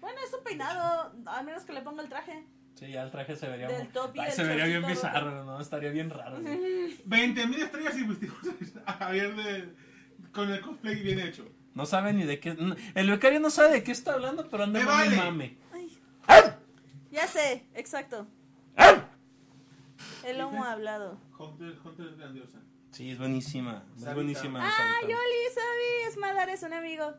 Bueno, es un peinado, a menos que le ponga el traje. Sí, ya el traje se vería, Del mo- top y Ay, el se vería bien chorcito bizarro, ¿no? Estaría bien raro. güey. 20.000 estrellas y vestimos a Javier de, con el cosplay bien hecho. No sabe ni de qué. El becario no sabe de qué está hablando, pero anda ¡Me mame vale! mame. Ay. Ya sé, exacto. El lomo hablado. Hunter, Hunter es grandiosa. Sí, es buenísima. Es Sabita. buenísima. Ah, Sabita. Yoli, ¿sabes? Madar es un amigo.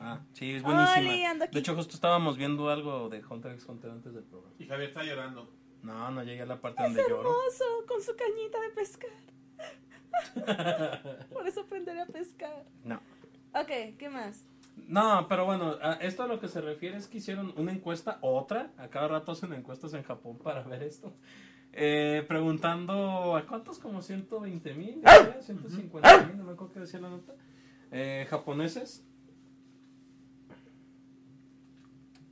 Ah, sí, es buenísima. Oli, ando aquí. De hecho, justo estábamos viendo algo de Hunter x Hunter antes del programa. Y Javier está llorando. No, no llegué a la parte donde lloro. Hermoso, con su cañita de pescar. Por eso aprenderé a pescar. No. Ok, ¿qué más? No, pero bueno, a esto a lo que se refiere es que hicieron una encuesta, otra, a cada rato hacen encuestas en Japón para ver esto, eh, preguntando a cuántos, como 120 mil, 150 mil, no me acuerdo qué decía la nota, eh, japoneses. Mm,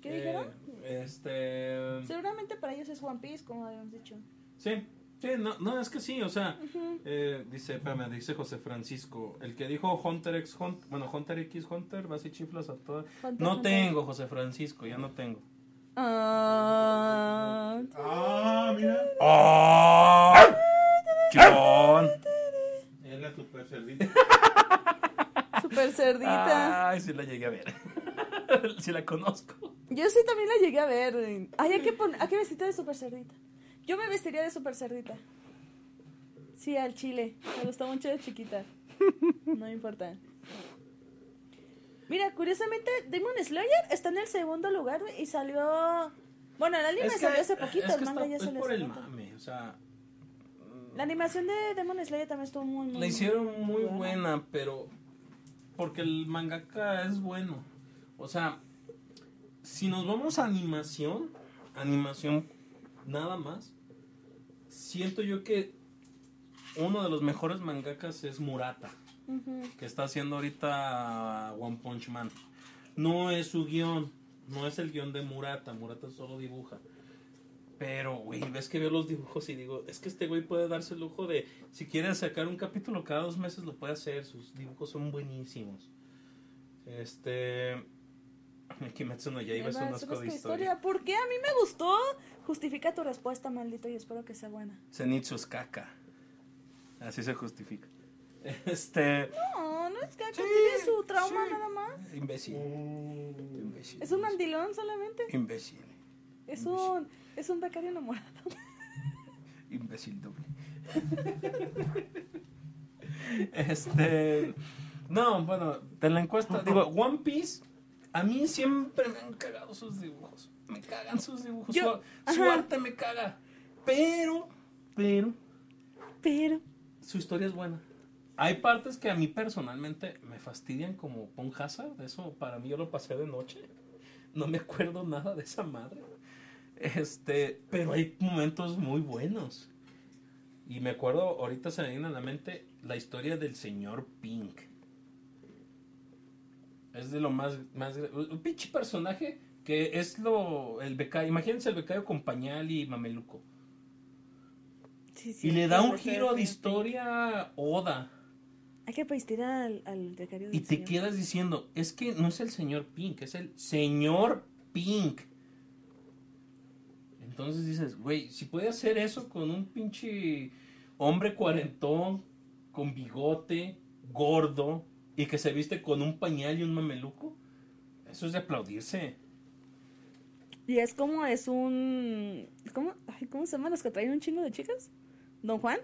¿Qué eh, dijeron? Este... Seguramente para ellos es One Piece, como habíamos dicho. Sí, sí, no, no, es que sí, o sea, Ujú. eh, dice, espérame, dice José Francisco, el que dijo Hunter x Hunter, bueno, Hunter x Hunter, vas y chiflas a todas. No Hunter. tengo, José Francisco, ya no tengo. Ah, Ah, mira. ¡Oh! ¡Chingón! Es la super cerdita. super cerdita. Ay, sí la llegué a ver. sí la conozco. Yo sí también la llegué a ver. Ay, hay que, pon- hay que vestirte de super cerdita. Yo me vestiría de super cerdita. Sí, al chile. Me gustó mucho de chiquita. No importa. Mira, curiosamente, Demon Slayer está en el segundo lugar y salió. Bueno, el anime salió hace poquito, es el que manga está- ya es salió por hace el mame, o sea, La animación de Demon Slayer también estuvo muy, muy la hicieron muy buena. buena, pero porque el mangaka es bueno. O sea, si nos vamos a animación, animación nada más, siento yo que uno de los mejores mangakas es Murata. Que está haciendo ahorita One Punch Man. No es su guion, no es el guion de Murata, Murata solo dibuja. Pero, güey, ves que veo los dibujos y digo, es que este güey puede darse el lujo de, si quiere sacar un capítulo cada dos meses, lo puede hacer, sus dibujos son buenísimos. Este... Kimetsu no Yaiba es un asco de ¿sabes qué historia. ¿Por qué? A mí me gustó. Justifica tu respuesta, maldito, y espero que sea buena. Zenitsu es caca. Así se justifica. Este... No, no es caca, Sí, tiene su trauma sí. nada más. Imbécil. Imbécil. Es un mandilón solamente. Imbécil. Es un, es un becario enamorado. Imbécil doble. este. No, bueno, de la encuesta. Digo, One Piece. A mí siempre me han cagado sus dibujos. Me cagan sus dibujos. Yo- su, su ajá. arte me caga. Pero, pero, Pero. su historia es buena. Hay partes que a mí personalmente me fastidian como Pon Hazard. Eso para mí yo lo pasé de noche. No me acuerdo nada de esa madre. Este, pero hay momentos muy buenos. Y me acuerdo, ahorita se me viene a la mente la historia del señor Pink. Es de lo más, más un pinche personaje que es lo el becario, imagínense el becario con pañal y mameluco. Sí, sí, Y le da un giro de historia oda. Hay que vestir al, al becario Y te señor. quedas diciendo, es que no es el señor Pink, es el señor Pink. Entonces dices, güey, si puede hacer eso con un pinche hombre cuarentón, con bigote, gordo, y que se viste con un pañal y un mameluco, eso es de aplaudirse. Y es como es un... ¿Cómo, ay, ¿cómo se llaman los que traen un chingo de chicas? ¿Don Juan?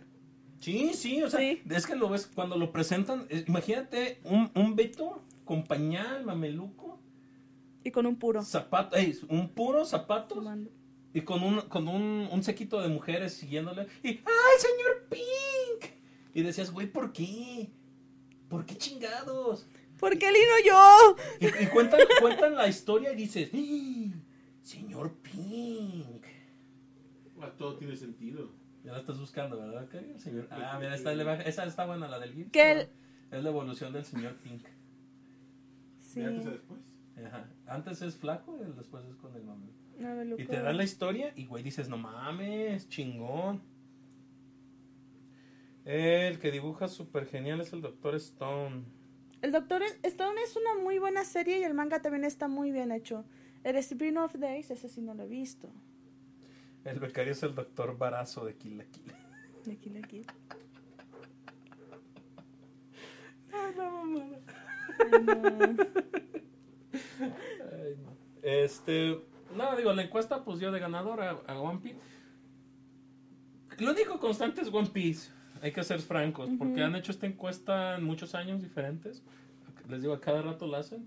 Sí, sí, o sea, Sí. es que lo ves cuando lo presentan, imagínate un, un Beto con pañal, mameluco, Y con un puro. zapato, ey, un puro zapatos Tomando. y con un con un, un séquito de mujeres siguiéndole y ¡ay, señor Pink! Y decías, güey, ¿por qué? ¿Por qué chingados? ¿Por qué Lino yo? Y, y cuentan, cuentan la historia y dices, señor Pink. Ah, Todo tiene sentido. Ya la estás buscando, ¿verdad, señor- Ah, mira, esta, le baja- esa está buena, la del GIF. Que el- Es la evolución del señor Pink. Sí. ¿De antes a después? Ajá. Antes es flaco y después es con el. Mameluco. Y te dan la historia y, güey, dices, no mames, chingón. El que dibuja súper genial es el Doctor Stone. El Doctor Stone es una muy buena serie y el manga también está muy bien hecho. El Spin-off Days, ese sí no lo he visto. El becario es el Doctor Barazo de Kill la Kill. De Kill la Kill. Ay, la mamada. Ay, no. Ay, no. Este, no, digo, la encuesta pues dio de ganador a, a One Piece. Lo único constante es One Piece, hay que ser francos, porque han hecho esta encuesta en muchos años diferentes. Les digo, a cada rato la hacen.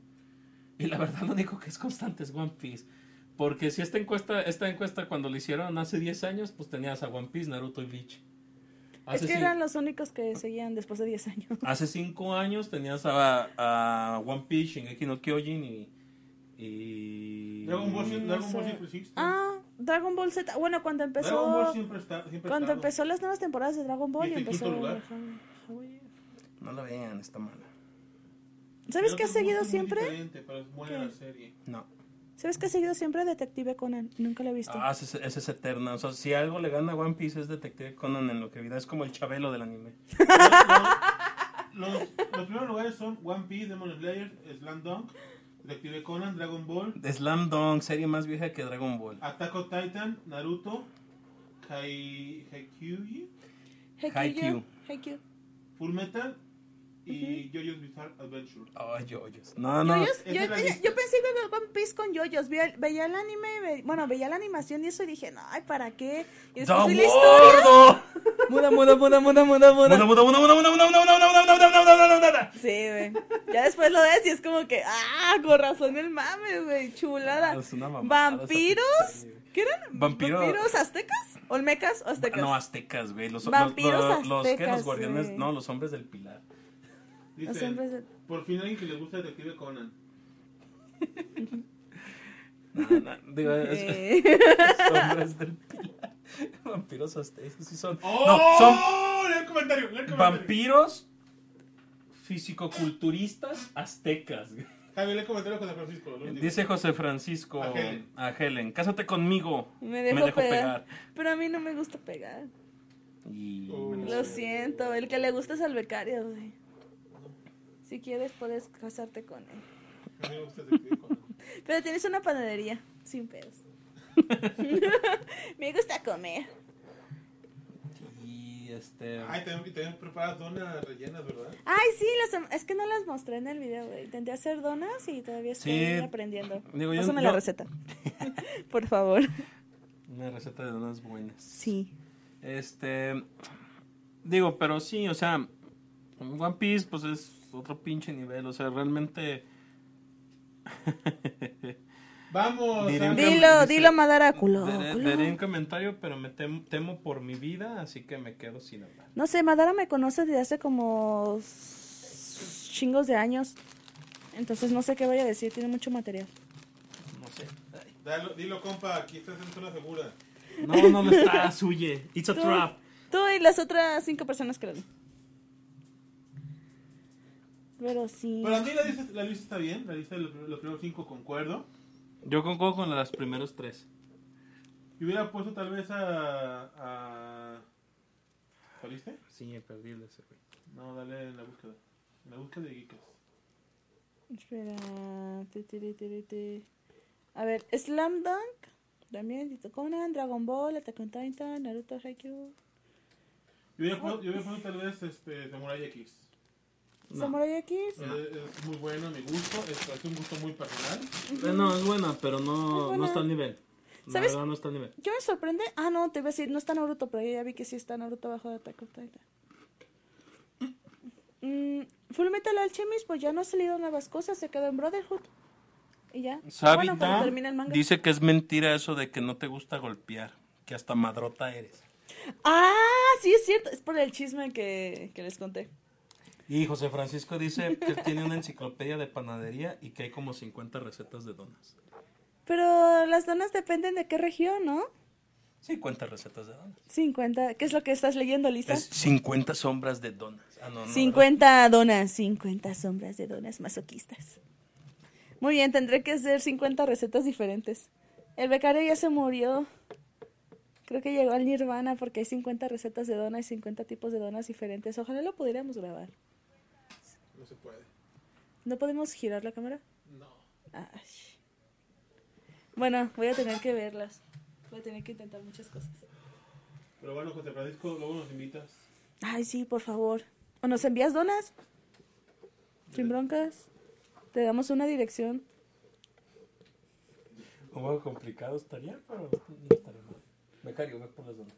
Y la verdad lo único que es constante es One Piece. Porque si esta encuesta, esta encuesta cuando la hicieron hace 10 años, pues tenías a One Piece, Naruto y Bleach. Es Hace que cin- eran los únicos que seguían después de 10 años. Hace cinco años tenías a, a One Piece, Shingeki no Kyojin y... y... Dragon Ball, Dragon Ball. Ah, Dragon Ball Z. Bueno, cuando Dragon empezó. Ball siempre está. Siempre Cuando estado. empezó las nuevas temporadas de Dragon Ball Y en empezó. lugar. No la vean, está mala. ¿Sabes Pero qué ha seguido siempre? pero es buena ¿Qué? la serie. No. ¿Sabes qué ha seguido siempre Detective Conan? Nunca lo he visto. Ah, esa es, esa es eterna. O sea, si algo le gana a One Piece es Detective Conan en lo que vida. Es como el chabelo del anime. Los, los- los primeros lugares son One Piece, Demon Slayer, Slam Dunk, Detective Conan, Dragon Ball, Slam Dunk, serie más vieja que Dragon Ball. Attack on Titan, Naruto, Hai- Haikyuu, Haikyuu. Haikyuu. Full Metal y JoJo's Bizarre Adventure. Ay, yoyos. No, no. Yoyos, yo, yo- yo pensé que era One Piece con yoyos. Veía, veía el anime, ve- bueno, veía la animación y eso y dije, no, ay, ¿para qué? Y después ¡Da vi la historia. gordo! Muda, muda, muda, muda, muda, muda. Muda, muda, muda, muda, muda, muda, muda, muda, muda, muda, muda, muda, muda, muda, muda. Sí, güey. Ya después lo ves y es como que, ah, con razón el mame, güey, chulada. Ah, ¿Vampiros? ¿Qué eran? Vampiro- ¿Vampiros aztecas? ¿Olmecas o aztecas? No, aztecas, güey. Los, los, Vampiros los, los, ¿qué? aztecas, los guardianes, no, los hombres del pilar. Los Dice, hombres de- por fin alguien que le gusta Detective Conan. No, no, digo, es- Eh, los hombres del pilar. Vampiros aztecas, sí son. ¡Oh! No, son Lee el comentario, lee el comentario. vampiros fisicoculturistas aztecas. güey. Javi, lee el comentario con Francisco. lo último. Dice José Francisco A Helen. a Helen, cásate conmigo. me dejo, dejo pegar. Pero a mí no me gusta pegar. Y Oh. me Lo lo- siento, el que le gusta es al becario, güey. Si quieres, puedes casarte con él. A mí me gusta. Pero tienes una panadería, sin pedos. me gusta comer. Y este. Ay, también, también preparas donas rellenas, ¿verdad? Ay, sí, las, es que no las mostré en el video, güey. Intenté hacer donas y todavía estoy Sí. aprendiendo. Digo, yo- Pásame la yo- receta. Por favor. Una receta de donas buenas. Sí. Este. Digo, pero sí, o sea. One Piece, pues es otro pinche nivel. O sea, realmente. Vamos. Diré un- Dilo, dice- dilo, Madaráculo. Daré, daré un comentario, pero me tem- temo por mi vida, así que me quedo sin hablar. No sé, Madara me conoce desde hace como chingos de años. Entonces no sé qué voy a decir, tiene mucho material. No sé. Dalo- dilo, compa, aquí estás en zona segura. No, no lo estás, huye. It's a Tú, trap. tú y las otras cinco personas que lo ven. Pero sí. Para mí la lista, la lista está bien, la lista de los, los primeros cinco concuerdo. Yo concuerdo con las primeros tres. Y hubiera puesto tal vez a... a... ¿Saliste? Sí, perdí ese güey. No, dale en la búsqueda. En la búsqueda de geekas. Espera. ti, ti, ti, ti, ti. A ver, Slam Dunk. También, Dito Conan, Dragon Ball, Attack on Titan, Naruto, Haikyuu. Yo hubiera puesto, yo hubiera puesto tal vez este, Samurai X. No. Samurai X. Eh, Es, muy bueno a mi gusto. Es, es un gusto muy personal. Eh, no, es buena, pero no, Es buena. no está al nivel. La ¿Sabes? verdad no está al nivel. Yo me sorprende. Ah, no, te iba a decir, no está Naruto, pero ya vi que sí está Naruto bajo de Attack on Titan. Mm, Full Metal Alchemist, pues ya no ha salido nuevas cosas, se quedó en Brotherhood. Y ya. Bueno, cuando termine el manga. dice que es mentira eso de que no te gusta golpear, que hasta madrota eres. Ah, sí es cierto, es por el chisme que, que les conté. Y José Francisco dice que tiene una enciclopedia de panadería y que hay como 50 recetas de donas. Pero las donas dependen de qué región, ¿no? 50 recetas de donas. 50. ¿Qué es lo que estás leyendo, Lisa? Es 50 sombras de donas. Ah, no, no, 50 donas, 50 sombras de donas masoquistas. Muy bien, tendré que hacer 50 recetas diferentes. El becario ya se murió. Creo que llegó al nirvana porque hay 50 recetas de donas y 50 tipos de donas diferentes. Ojalá lo pudiéramos grabar. No se puede. ¿No podemos girar la cámara? No. Ay. Bueno, voy a tener que verlas. Voy a tener que intentar muchas cosas. Pero bueno, José Francisco, luego nos invitas. Ay, sí, por favor. ¿O nos envías donas? Sin broncas. Te damos una dirección. Un poco complicado estaría, pero no estaría mal. Becario, ve por las donas.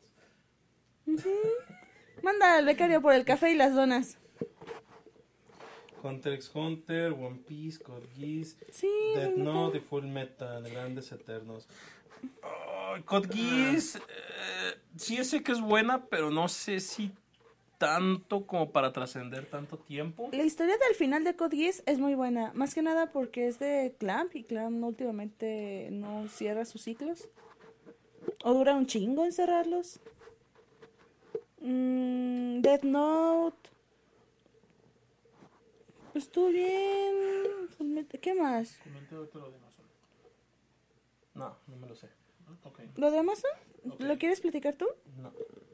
Manda al becario por el café y las donas. Hunter x Hunter, One Piece, Code Geass, Sí, Death Note y Full Metal, Grandes Eternos. Ay, Code Geass, eh, sí sé que es buena, pero no sé si tanto como para trascender tanto tiempo. La historia del final de Code Geass es muy buena, más que nada porque es de Clamp y Clamp últimamente no cierra sus ciclos. O dura un chingo en cerrarlos. Mm, Death Note. Pues estuvo bien. Fullmetal- ¿Qué más? Comenta ahorita lo de Amazon. No, no me lo sé. ¿no? Ok. ¿Lo de Amazon? Ok. ¿Lo quieres platicar tú? No.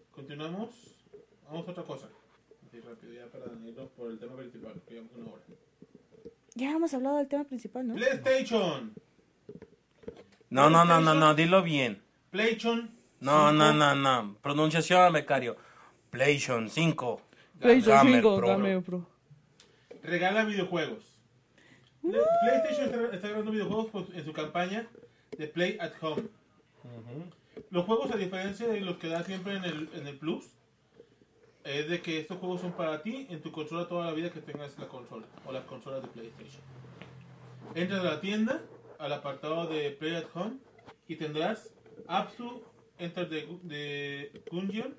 Continuamos. Vamos a otra cosa. Así rápido, ya para irnos por el tema principal, que llevamos una hora. Ya hemos hablado del tema principal, ¿no? PlayStation. No, no, no, no, no, dilo bien. PlayStation. No, 5. no, no, no. Pronunciación, becario. PlayStation 5. PlayStation Gamer 5, Pro. Regala videojuegos. Uh. PlayStation está, está regalando videojuegos en su campaña de Play at Home. Los juegos, a diferencia de los que da siempre en el, en el Plus, es de que estos juegos son para ti en tu consola toda la vida que tengas la consola o las consolas de PlayStation. Entras a la tienda, al apartado de Play at Home y tendrás Apsu, Enter the, Gu- the Gungeon,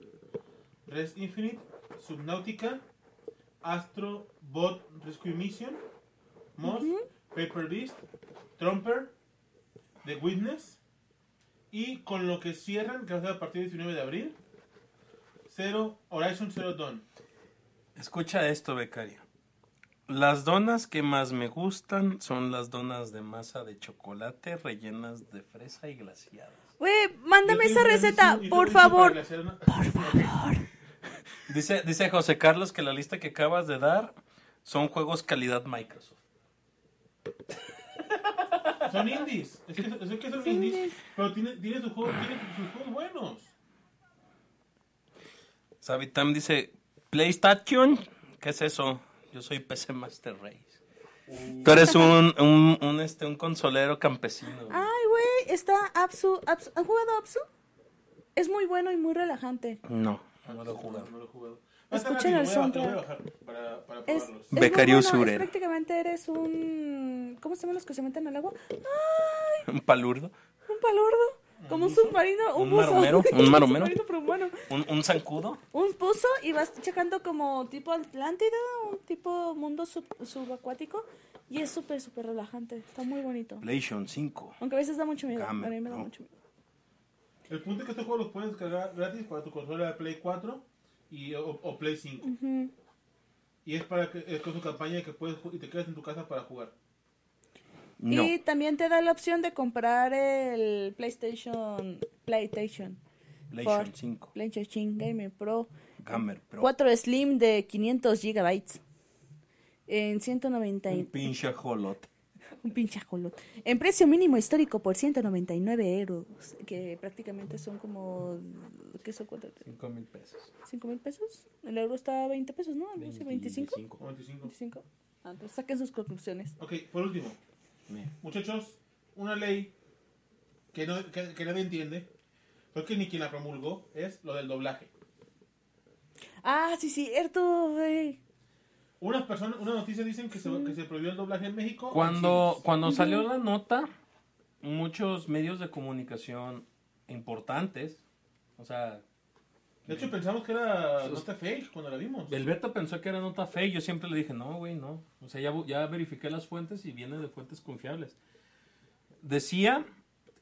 Res Infinite, Subnautica, Astro Bot Rescue Mission, Moss, Paper Beast, Trumper, The Witness y con lo que cierran, que va a ser a partir del 19 de abril, Zero, Horizon Zero Dawn. Escucha esto, becario. Las donas que más me gustan son las donas de masa de chocolate rellenas de fresa y glaciadas. Güey, mándame esa receta, por favor. Por favor. Dice, dice José Carlos que la lista que acabas de dar son juegos calidad Microsoft. Son indies. Es que, es que son indies, pero tiene, tiene sus juegos, tiene sus juegos buenos. Sabitam dice, PlayStation, ¿qué es eso? Yo soy PC Master Race. Tú eres un, un, un, este, un consolero campesino. güey. Ay, güey, está Apsu, Apsu. ¿Han jugado Apsu? Es muy bueno y muy relajante. No, no lo he jugado. No lo he jugado. Escuchen el soundtrack. para, para Es, Becario bueno, es prácticamente eres un... ¿Cómo se llaman los que se meten al agua? Un palurdo. Un palurdo. Como un submarino, un, ¿Un buzo. maromero? ¿Un maromero? Un, un zancudo. Un buzo y vas checando como tipo Atlántida, un tipo mundo sub- subacuático. Y es súper, súper relajante. Está muy bonito. PlayStation 5. Aunque a veces da mucho miedo. A mí me da ¿no? mucho miedo. El punto es que estos juegos los puedes descargar gratis para tu consola de Play 4 y, o, o Play 5. Ujú. Y es para que es con su campaña que puedes y te quedas en tu casa para jugar. No. Y también te da la opción de comprar el PlayStation. PlayStation. PlayStation por 5. PlayStation Gamer Pro. Gamer Pro. 4 Slim de 500 gigabytes. En 190. Un y- pinche jolote. Un pinche ajolot. En precio mínimo histórico por 199 euros, que prácticamente son como... ¿Qué son? cuánto? 5 mil pesos. ¿Cinco mil pesos? El euro está a 20 pesos, ¿no? Algo así, 25. 95. 25. Ah, entonces saquen sus conclusiones. Ok, por último. Bien. Muchachos, una ley que, no, que, que nadie entiende, creo que ni quien la promulgó, es lo del doblaje. Ah, sí, cierto, güey. Unas personas, una noticia dicen que, se, que se prohibió el doblaje en México. en Cuando, cuando salió la nota, muchos medios de comunicación importantes, o sea, De hecho, pensamos que era nota fake cuando la vimos. el Beto pensó que era nota y yo siempre le dije, no, güey, no. O sea, ya, ya verifiqué las fuentes y viene de fuentes confiables. Decía,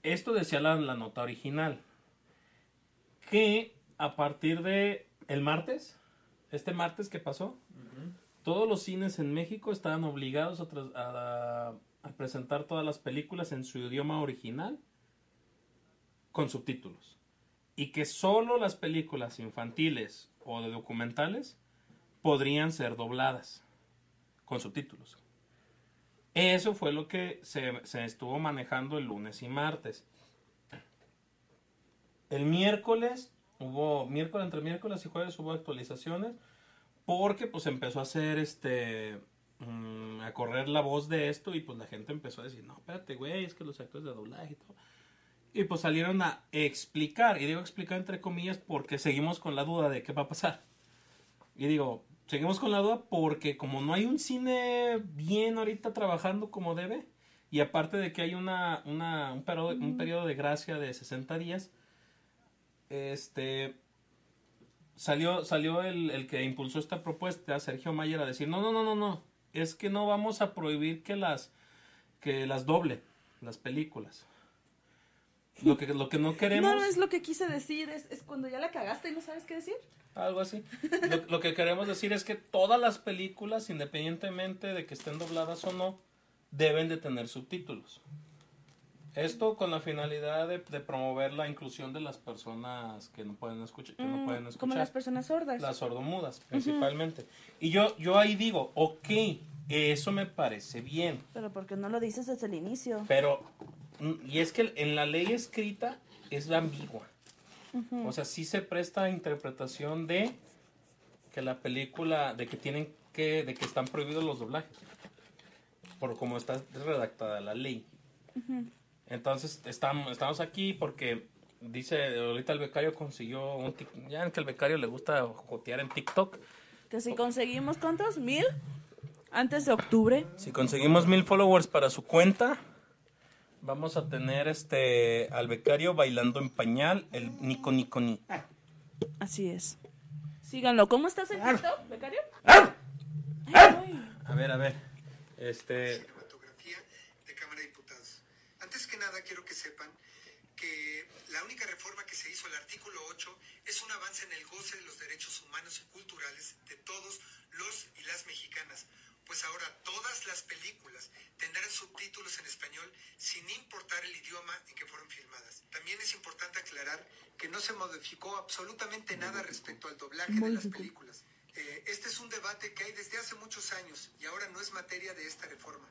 esto decía la, la nota original, que a partir de el martes, este martes que pasó, todos los cines en México estaban obligados a, a presentar todas las películas en su idioma original con subtítulos. Y que solo las películas infantiles o de documentales podrían ser dobladas con subtítulos. Eso fue lo que se, se estuvo manejando el lunes y martes. El miércoles hubo, miércoles entre miércoles y jueves hubo actualizaciones porque pues empezó a hacer este mm, a correr la voz de esto y pues la gente empezó a decir, no, espérate, güey, es que los actores de doblaje y todo. Y pues salieron a explicar, y digo explicar entre comillas porque seguimos con la duda de qué va a pasar. Y digo, seguimos con la duda porque como no hay un cine bien ahorita trabajando como debe, y aparte de que hay una, una, un, periodo, un periodo de gracia de 60 días, este salió, salió el, el que impulsó esta propuesta, Sergio Mayer, a decir, no, no, no, no, no, es que no vamos a prohibir que las, que las doble, las películas. Lo que, lo que no queremos... No, no es lo que quise decir, es, es cuando ya la cagaste y no sabes qué decir. Algo así. Lo, lo que queremos decir es que todas las películas, independientemente de que estén dobladas o no, deben de tener subtítulos. Esto con la finalidad de, de promover la inclusión de las personas que no pueden escuchar, que no Mm, pueden Como escuchar. las personas sordas. Las sordomudas, principalmente. Y yo, yo ahí digo, ok, eso me parece bien. Pero porque no lo dices desde el inicio. Pero, mm, y es que en la ley escrita es ambigua. O sea, sí se presta a interpretación de que la película, de que tienen que, de que están prohibidos los doblajes. Por como está redactada la ley. Entonces, estamos, estamos aquí porque dice, ahorita el becario consiguió un tic- ya que el becario le gusta jotear en TikTok. Que si conseguimos, ¿cuántos? ¿Mil? Antes de octubre. Si conseguimos mil followers para su cuenta, vamos a tener este al becario bailando en pañal, el Nico Nico Ni. Así es. Síganlo. ¿Cómo estás en TikTok, becario? Ay, ay. A ver, a ver. Este, cinematografía de Cámara de Diputados. Quiero que sepan que la única reforma que se hizo al artículo 8 es un avance en el goce de los derechos humanos y culturales de todos los y las mexicanas, pues ahora todas las películas tendrán subtítulos en español sin importar el idioma en que fueron filmadas. También es importante aclarar que no se modificó absolutamente nada respecto al doblaje de las películas. Eh, este es un debate que hay desde hace muchos años y ahora no es materia de esta reforma,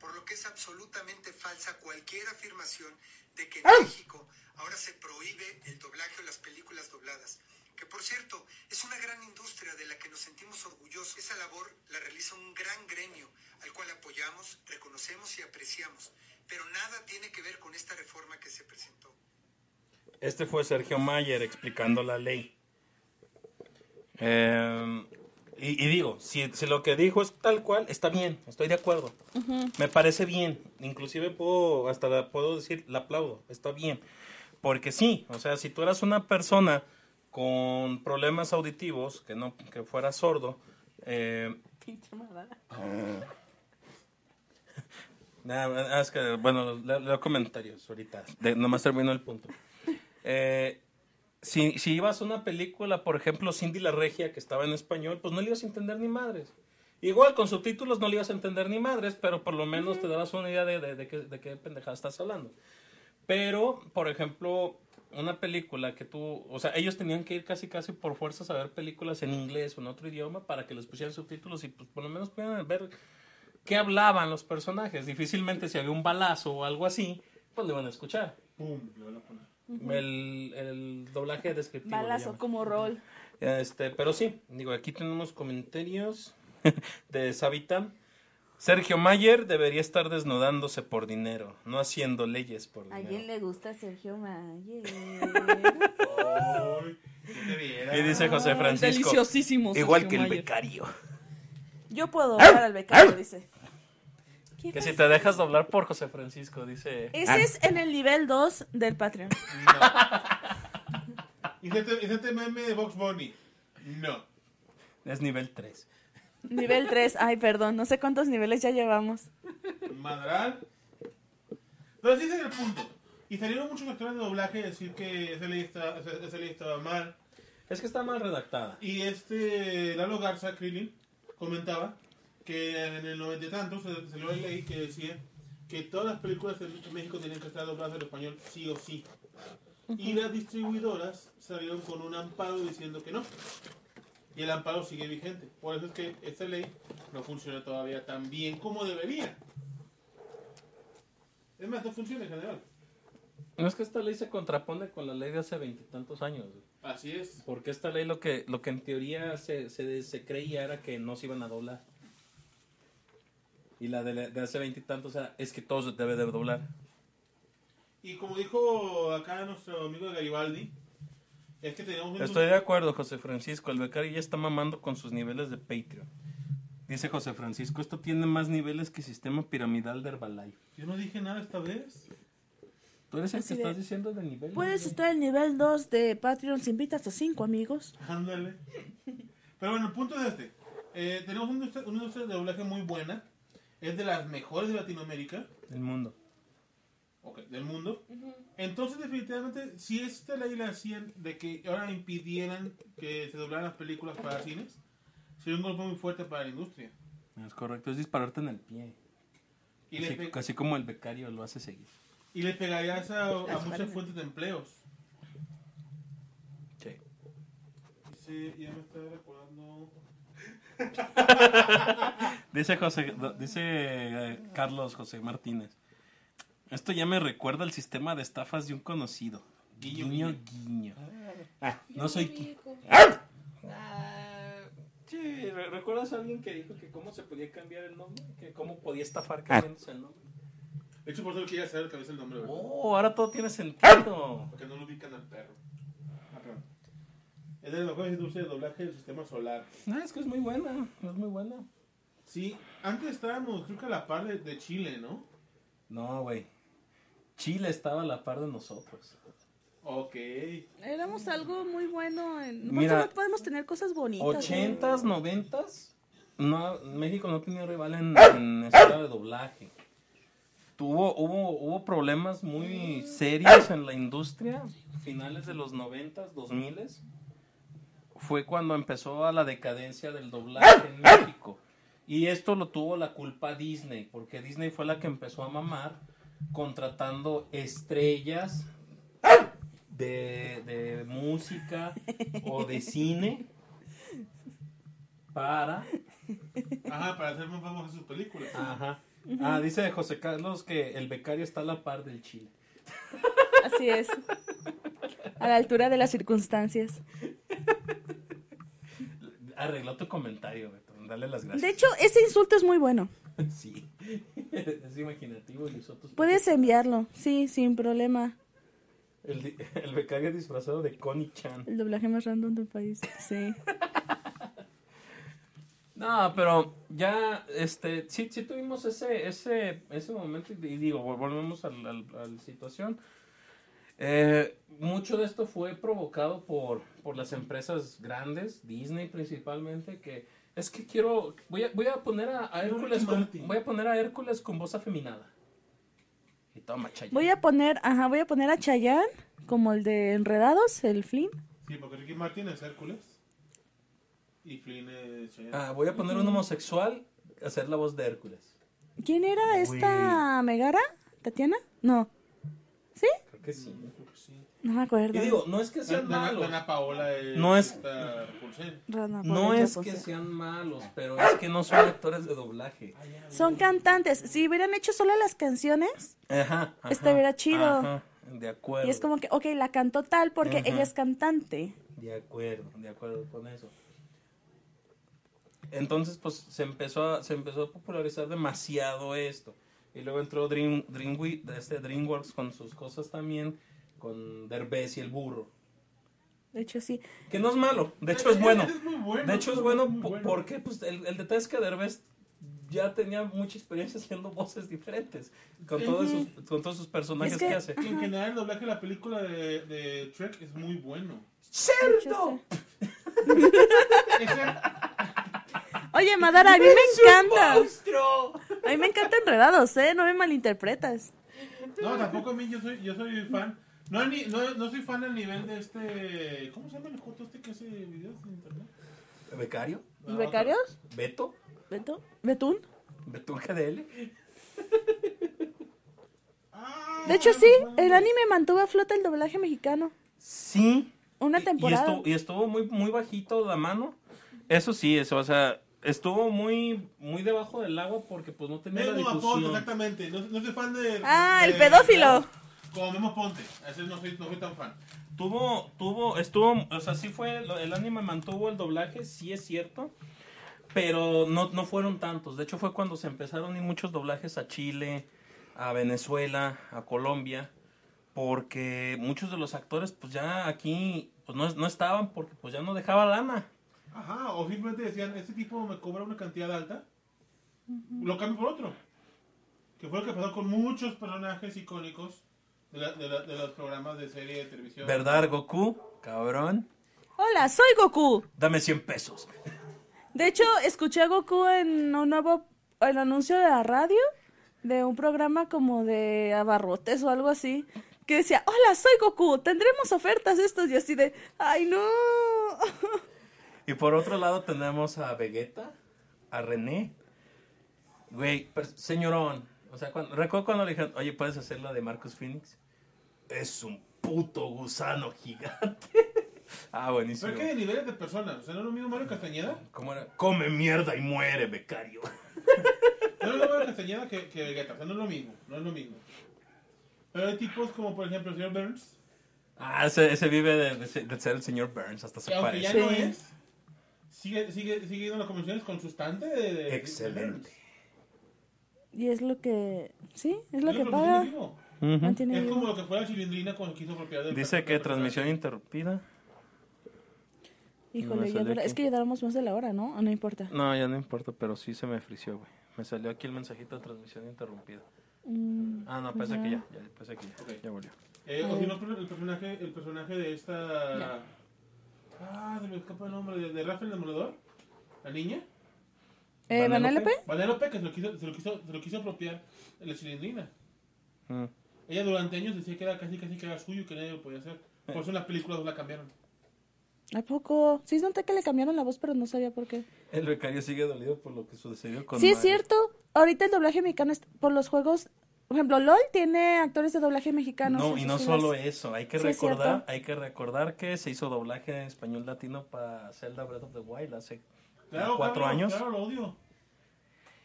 por lo que es absolutamente falsa cualquier afirmación de que en México ahora se prohíbe el doblaje o las películas dobladas. Que por cierto, es una gran industria de la que nos sentimos orgullosos. Esa labor la realiza un gran gremio al cual apoyamos, reconocemos y apreciamos, pero nada tiene que ver con esta reforma que se presentó. este fue Sergio Mayer explicando la ley. Eh, y, y digo, si, si lo que dijo es tal cual, está bien, estoy de acuerdo. Me parece bien. Inclusive puedo, hasta la- puedo decir, la aplaudo, está bien. Porque sí, o sea, si tú eras una persona con problemas auditivos, que no, que fuera sordo, eh, Pinche malvada. Nada, es que, bueno, leo comentarios ahorita. De, nomás termino el punto. Eh, si, si ibas a una película, por ejemplo, Cindy la Regia, que estaba en español, pues no le ibas a entender ni madres. Igual, con subtítulos no le ibas a entender ni madres, pero por lo menos te dabas una idea de, de, de qué, de qué pendejada estás hablando. Pero, por ejemplo, una película que tú, o sea, ellos tenían que ir casi casi por fuerzas a ver películas en inglés o en otro idioma para que les pusieran subtítulos y pues por lo menos pudieran ver qué hablaban los personajes. Difícilmente si había un balazo o algo así, pues lo iban a escuchar. Pum, le van a poner. El, el doblaje descriptivo. Balazo como rol. Este, pero sí, digo, aquí tenemos comentarios de Sabitan. Sergio Mayer debería estar desnudándose por dinero, no haciendo leyes por ¿A dinero. quién le gusta Sergio Mayer? Y dice José Francisco, Deliciosísimo. igual Sergio que el Mayer. becario. Yo puedo doblar al becario, dice. ¿Qué Que si te dejas doblar por José Francisco, dice... Ese es en el nivel 2 del Patreon. No. Inserte meme de Box Bunny. No. Es nivel 3. Nivel 3. Ay, perdón, no sé cuántos niveles ya llevamos. Madral. Pero sí ese es el punto. Y salieron muchos actores de doblaje a decir que esa ley, está- esa- esa ley estaba mal. Es que está mal redactada. Y este Lalo Garza Krillin comentaba que en el noventa y tantos se salió la ley que decía que todas las películas en México tenían que estar dobladas al español sí o sí. Y las distribuidoras salieron con un amparo diciendo que no. Y el amparo sigue vigente. Por eso es que esta ley no funciona todavía tan bien como debería. Es más, no funciona en general. No es que esta ley se contrapone con la ley de hace veintitantos años. Así es. Porque esta ley lo que, lo que en teoría se, se, se creía era que no se iban a doblar. Y la de, de hace veintitantos era, es que todos se debe de doblar. Y como dijo acá nuestro amigo de Garibaldi, es que tenemos un... Estoy de acuerdo, José Francisco. El becario ya está mamando con sus niveles de Patreon. Dice José Francisco, esto tiene más niveles que sistema piramidal de Herbalife. Yo no dije nada esta vez. Tú eres el Así que de- estás diciendo de niveles. Puedes güey. estar en nivel 2 de Patreon si invitas a 5 amigos. Ándale. Pero bueno, el punto es este. Eh, tenemos una industria, una industria de doblaje muy buena. Es de las mejores de Latinoamérica. El mundo. Ok, del mundo. Entonces, definitivamente, si esta ley la hacían de que ahora impidieran que se doblaran las películas para cines, sería un golpe muy fuerte para la industria. Es correcto, es dispararte en el pie. Y, Así, así como el becario lo hace seguir. y le pegarías a, a muchas fuentes de empleos. Sí. Sí, ya me estaba recordando. Dice José, dice eh, Carlos José Martínez. Esto ya me recuerda al sistema de estafas de un conocido. Guiño, Guiño, guiño. Ah, no soy Sí, ¿re- ¿recuerdas a alguien que dijo que cómo se podía cambiar el nombre? Que cómo podía estafar cambiándose el nombre. De hecho, por eso quería saber cabeza el nombre, ¿verdad? Oh, ahora todo tiene sentido. Porque no lo ubican al perro. Ah. Es de las mejores industrias de doblaje del sistema solar. No, es que es muy buena, es muy buena. Sí, antes estábamos, creo que a la par de, de Chile, ¿no? No, güey. Chile estaba a la par de nosotros. Ok. Éramos algo muy bueno. En... Mira, no podemos tener cosas bonitas. ¿no? Ochentas, noventas, no, México no tenía rival en, en escala de doblaje. Tuvo, hubo, hubo problemas muy serios en la industria, finales de los noventas, dos miles. Fue cuando empezó a la decadencia del doblaje en México. Y esto lo tuvo la culpa Disney, porque Disney fue la que empezó a mamar contratando estrellas de, de música o de cine para... Ajá, para hacer más famosas sus películas. Ajá. Ah, dice José Carlos que el becario está a la par del Chile. Así es. A la altura de las circunstancias. Arregló tu comentario, Beto. Dale las De gracias. hecho, ese insulto es muy bueno. Sí. Es imaginativo y usó tus- Puedes enviarlo, sí, sin problema. El, el becario disfrazado de Connie Chan. El doblaje más random del país. Sí. No, pero ya, este, sí, sí tuvimos ese, ese, ese momento y digo, vol- volvemos a la situación. Eh, mucho de esto fue provocado por, por las empresas grandes, Disney principalmente, que es que quiero, voy a, voy a poner a, a Hércules, con, voy a poner a Hércules con voz afeminada. Y toma, Chayanne. Voy a poner, ajá, voy a poner a Chayanne como el de Enredados, el Flynn. Sí, porque Ricky Martin es Hércules. Y Flynn es Chayanne. Ah, voy a poner un homosexual a hacer la voz de Hércules. ¿Quién era esta Megara? ¿Tatiana? No. No me acuerdo. Y digo, no es que sean Dana, malos. Dana Paola es No es- esta No es que sean malos, pero es que no son actores de doblaje. Son cantantes. Si hubieran hecho solo las canciones, Ajá. ajá, Estuviera chido. Ajá, de acuerdo. y es como que, ok, la cantó tal porque ella es cantante. De acuerdo, de acuerdo con eso. Entonces, pues se empezó a, se empezó a popularizar demasiado esto. Y luego entró Dream, Dreamwi- este DreamWorks con sus cosas también, con Derbez y el burro. De hecho, sí. Que no es malo, de hecho es bueno. Es muy bueno, De hecho es bueno muy po- bueno. porque pues, el, el detalle es que Derbez ya tenía mucha experiencia haciendo voces diferentes con, todos sus, con todos sus personajes Es que, que- hace. Y en general el doblaje de la película de, de Trek es muy bueno. Esa- Oye, Madara, a mí me encanta. ¡Monstruo! A mí me encanta Enredados, ¿eh? No me malinterpretas. no, tampoco a mí, yo soy, yo soy fan. No, ni- no, no soy fan al nivel de este... ¿Cómo se llama el joto este que hace videos en internet? ¿Becario? ¿Y becarios? ¿Beto? ¿Beto? ¿Betún? ¿Beto GDL? Ah, De hecho, sí, el anime mantuvo a flota el doblaje mexicano. Sí. Una temporada. Y estuvo, y estuvo muy, muy bajito la mano. Eso sí, eso, o sea, estuvo muy, muy debajo del agua porque pues no tenía la Memo Aponte, difusión. exactamente. No, no soy fan de... Ah, el de- pedófilo. Como Memo Ponte. Ese no soy, no soy tan fan. Tuvo, tuvo, estuvo, o sea, sí fue, el anime mantuvo el doblaje, sí es cierto, pero no, no fueron tantos. De hecho fue cuando se empezaron a ir muchos doblajes a Chile, a Venezuela, a Colombia, porque muchos de los actores pues ya aquí pues no, no estaban porque pues ya no dejaba lana. Ajá, o simplemente decían, este tipo me cobra una cantidad alta, lo cambio por otro. Que fue lo que pasó con muchos personajes icónicos de, la- de la- de los programas de serie de televisión. ¿Verdad, Goku? Cabrón. Hola, soy Goku. Dame 100 pesos. De hecho, escuché a Goku en un nuevo el anuncio de la radio de un programa como de abarrotes o algo así. Que decía, hola, soy Goku, tendremos ofertas estos y así de, ay no. Y por otro lado tenemos a Vegeta, a René. Güey, señorón. O sea, cuando, recuerdo cuando le dijeron, oye, ¿puedes hacer la de Marcus Phoenix? Es un puto gusano gigante. ah, buenísimo. Pero es que de niveles de personas, o sea, no es lo mismo Mario Castañeda, ¿Cómo era? Come mierda y muere, becario. no es lo mismo Mario Castañeda que, que Vegeta, o sea, no es lo mismo, no es lo mismo. Pero hay tipos como, por ejemplo, el señor Burns, ah, ese, ese vive de, de ser- de ser el señor Burns, hasta se que aunque ya parece. no es, sigue, sigue, sigue yendo a las convenciones con su estante de, de- de Excelente. Y es lo que, sí, es lo Es que lo paga. Mantiene Es como lo que fue la cilindrina cuando quiso apropiar del Dice que transmisión interrumpida. Híjole, ya dura- es que ya dábamos más de la hora, ¿no? ¿O no importa? No, ya no importa, pero sí se me frició, güey. Me salió aquí el mensajito de transmisión interrumpida. Mm, Ah, no, pues parece que ya. ya, parece que ya, Ok. ya volvió. Eh, o si no, el personaje, el personaje de esta. Ah, se me escapa el nombre. De, de Rafael el Demoledor. La niña. Eh. ¿Vanellope? Vanellope, que se lo quiso, se lo quiso, se lo quiso apropiar la cilindrina. Mm. Ella durante años decía que era casi casi que era suyo y que nadie lo podía hacer. Por eso en las películas la cambiaron. ¿A poco? Sí, noté que le cambiaron la voz, pero no sabía por qué. El becario sigue dolido por lo que sucedió con Sí, es cierto. Ahorita el doblaje mexicano es por los juegos. Por ejemplo, LOL tiene actores de doblaje mexicanos. No, y no filas. solo eso, hay que Sí, recordar, hay que recordar que se hizo doblaje en español latino para Zelda Breath of the Wild hace Claro, cuatro claro, años Claro, lo odio.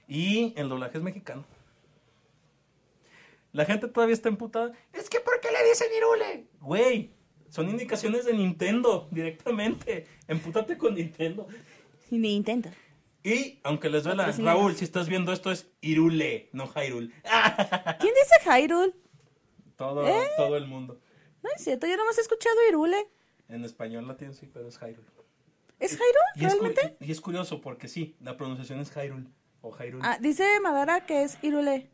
y el doblaje es mexicano. La gente todavía está emputada. Es que ¿por qué le dicen Irule? Güey, son indicaciones de Nintendo directamente. Empútate con Nintendo. Y ni intenta. Y aunque les duela. Raúl, si estás viendo esto es Irule, no Hyrule. ¿Quién dice Hyrule? Todo, ¿Eh? todo el mundo. No es cierto, yo nomás he escuchado Irule. En español latino sí, pero es Hyrule. ¿Es Hyrule Y es, realmente? y es curioso porque sí, la pronunciación es Hyrule o Hyrule. Ah, dice Madara que es Irule.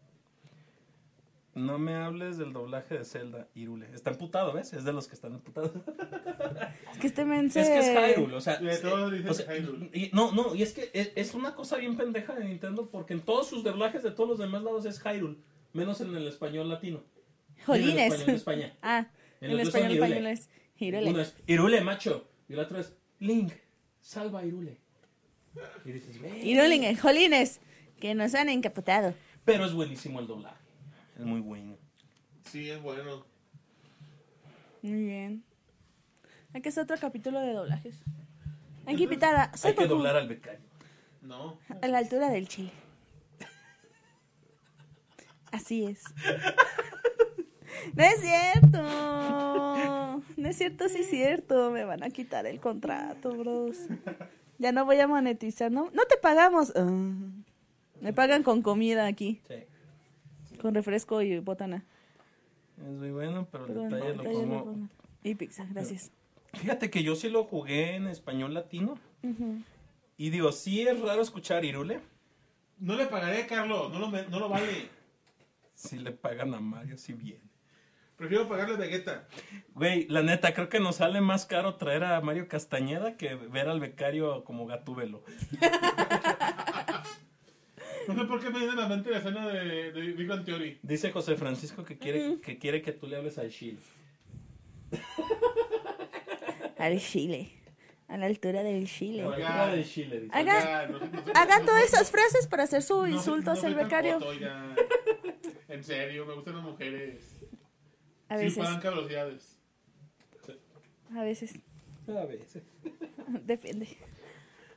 No me hables del doblaje de Zelda, Hyrule. Está emputado, ¿ves? Es de los que están emputados. Es que este mense... Es que es Hyrule, o sea, De todos dicen o sea, Hyrule. y- no, no, y es que es, es una cosa bien pendeja de Nintendo porque en todos sus doblajes de todos los demás lados es Hyrule, menos en el español latino. Jolines. En el español de España. Ah, En son español Irule. español es Irule. Uno es Irule, macho, y el otro es Link, salva a Irule. Y dices, "Ve". Irule, jolines. Que nos han encapotado. Pero es buenísimo el doblaje. Es muy bueno. Sí, es bueno. Muy bien. Hay que hacer otro capítulo de doblajes. Hay que invitar a... Hay que doblar al becario. No. A la altura del chile. Así es. No es cierto. No es cierto, sí es cierto. Me van a quitar el contrato, bros. Ya no voy a monetizar, ¿no? No te pagamos. Ah, me pagan con comida aquí. Sí. Con refresco y botana. Es muy bueno, pero el detalle lo como... pongo. Y pizza, gracias. Fíjate que yo sí lo jugué en español latino. Y digo, sí es raro escuchar Irule. No le pagaré, Carlos. No lo, me- no lo vale. Si le pagan a Mario, sí bien. Prefiero pagarle a Vegeta. Güey, la neta, creo que nos sale más caro traer a Mario Castañeda que ver al becario como Gatúbelo. No sé por qué me viene a la mente la escena de, de Big Bang Theory. Dice José Francisco que quiere, que quiere que tú le hables al Chile. Al chile. A la altura del chile. La altura del Chile, dice. Haga- Oiga, no sé- no sé- Hagan no- todas esas frases para hacer su no- insulto no hacia el becario. oiga. En serio, me gustan las mujeres. A Sin veces, palanca de velocidades. a veces. A veces. Depende.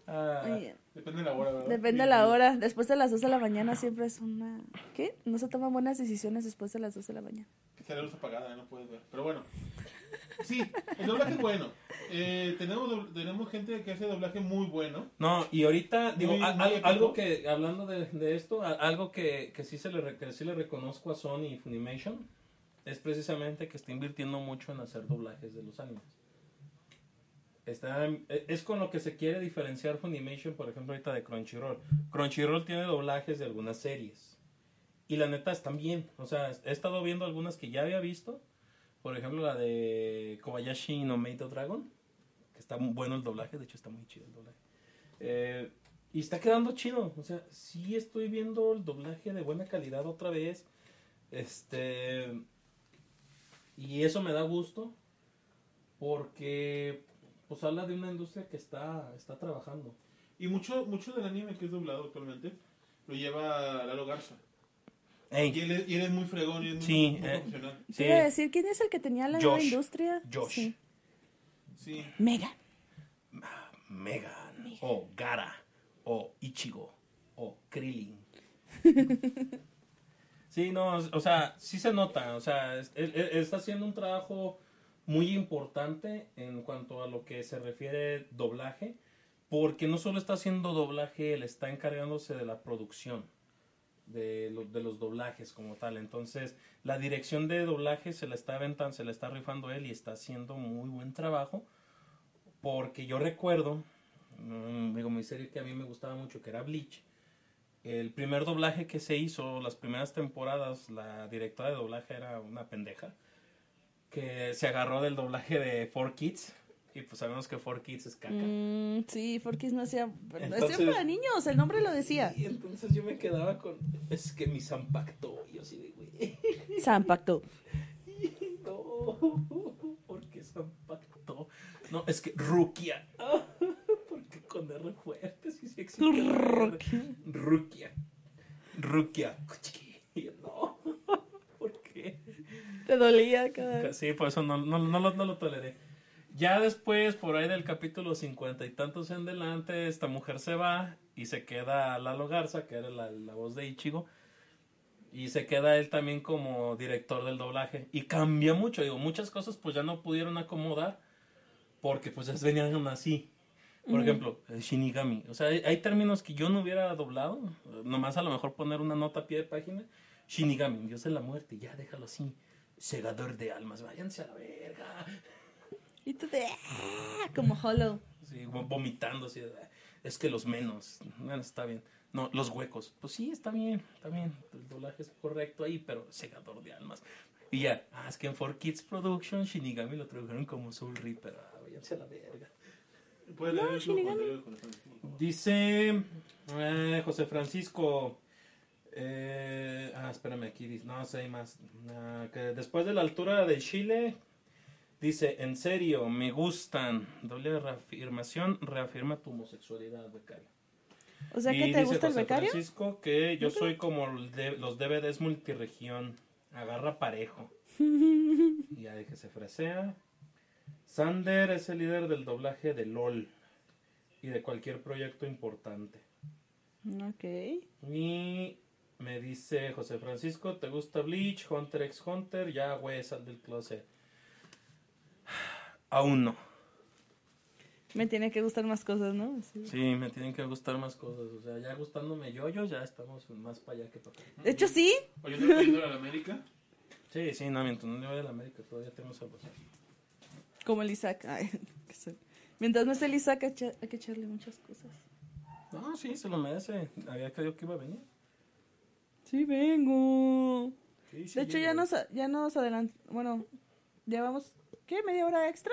Ah. Depende de la hora, ¿verdad? Depende de la hora. Después de las 2 de la mañana siempre es una... ¿Qué? No se toman buenas decisiones después de las 2 de la mañana. Está la luz apagada, no puedes ver. Pero bueno. Sí, el doblaje es bueno. Eh, tenemos, tenemos gente que hace doblaje muy bueno. No, y ahorita, digo, Muy- a- muy algo que, hablando de, de esto, a- algo que, que, sí se le, que sí le reconozco a Sony y Funimation es precisamente que está invirtiendo mucho en hacer doblajes de los animes. Está, e- es con lo que se quiere diferenciar Funimation, por ejemplo, ahorita de Crunchyroll. Crunchyroll tiene doblajes de algunas series. Y la neta están bien. O sea, he estado viendo algunas que ya había visto. Por ejemplo, la de Kobayashi no Maid Dragon. Que está muy bueno el doblaje. De hecho, está muy chido el doblaje. Eh, y está quedando chido. O sea, sí estoy viendo el doblaje de buena calidad otra vez. Este. Y eso me da gusto. Porque. Pues habla de una industria que está, está trabajando. Y mucho, mucho del anime que es doblado actualmente lo lleva Lalo Garza. Y él es, y él es muy fregón y es muy, Sí, muy eh. profesional. Sí. Quiero decir, ¿quién es el que tenía la nueva industria? Josh. Sí. Sí. Megan. Megan. O Gara. O Ichigo. O Krillin. Sí, no, o sea, sí se nota, o sea, él está haciendo un trabajo muy importante en cuanto a lo que se refiere doblaje, porque no solo está haciendo doblaje, él está encargándose de la producción de, lo- de los doblajes como tal. Entonces, la dirección de doblaje se la está aventando, se la está rifando él y está haciendo muy buen trabajo, porque yo recuerdo, mm, digo, mi serie que a mí me gustaba mucho, que era Bleach, el primer doblaje que se hizo, las primeras temporadas, la directora de doblaje era una pendeja que se agarró del doblaje de Four Kids y pues sabemos que Four Kids es caca. Mm, sí, Forkis no hacía... Entonces- hacía para niños, el nombre lo decía. Y entonces yo me quedaba con es que mi San pactó y yo así de güey. San Pacto. No, ¿por qué San pactó? No, es que Rukia. Porque con R fuerte sí sí existe. la R. Rukia. Rukia. Y yo, no. ¿Por qué? Te dolía cada Sí, por eso no, no, no, lo, no lo toleré. Ya después, por ahí del capítulo cincuenta y tantos en delante, esta mujer se va y se queda Lalo Garza, que era la, la voz de Ichigo. Y se queda él también como director del doblaje. Y cambia mucho, digo, muchas cosas pues ya no pudieron acomodar porque pues ya venían así. Por ejemplo, el Shinigami. O sea, hay, hay términos que yo no hubiera doblado. Nomás a lo mejor poner una nota a pie de página. Shinigami, Dios de la muerte. Ya, déjalo así. Segador de almas. Váyanse a la verga. Y tú de... "Ah", Como hollow. Sí, vo- vomitando. Así, "Ah, es que los menos. Bueno, está bien. No, los huecos. Pues sí, está bien. Está bien. El doblaje es correcto ahí, pero segador de almas. Y ya, ah, es que en 4Kids Production Shinigami lo tradujeron como Soul Reaper. Ah, váyanse a la verga. No, Shinigami. Dice eh, José Francisco. Eh, ah, espérame, aquí dice. No sé, hay más. Ah, que después de la altura de Chile, dice: En serio, me gustan. Doble reafirmación, reafirma tu homosexualidad, becario. O sea, que te dice gusta el becario? Francisco que yo soy como los DVDs multiregión. Agarra parejo. Y ya de que se fresea. Sander es el líder del doblaje de LOL y de cualquier proyecto importante. Ok. Y me dice José Francisco, ¿te gusta Bleach, Hunter x Hunter? Ya, güey, sal del closet. Aún no. Me tiene que gustar más cosas, ¿no? Sí. Sí, me tienen que gustar más cosas. O sea, ya gustándome yo, yo ya estamos más para allá que para acá. De hecho, sí. Oye, ¿no te a la América? Sí, sí, no, mientras no le vaya a la América, todavía tenemos algo. Como el Isaac. Ay, que soy- Mientras no esté el Isaac, hay que- hay que echarle muchas cosas. No, sí, se lo merece. Había creído que iba a venir. Sí, vengo. Sí, sí, De hecho, ya nos, ya nos adelantamos. Bueno, llevamos. ¿Qué? ¿Media hora extra?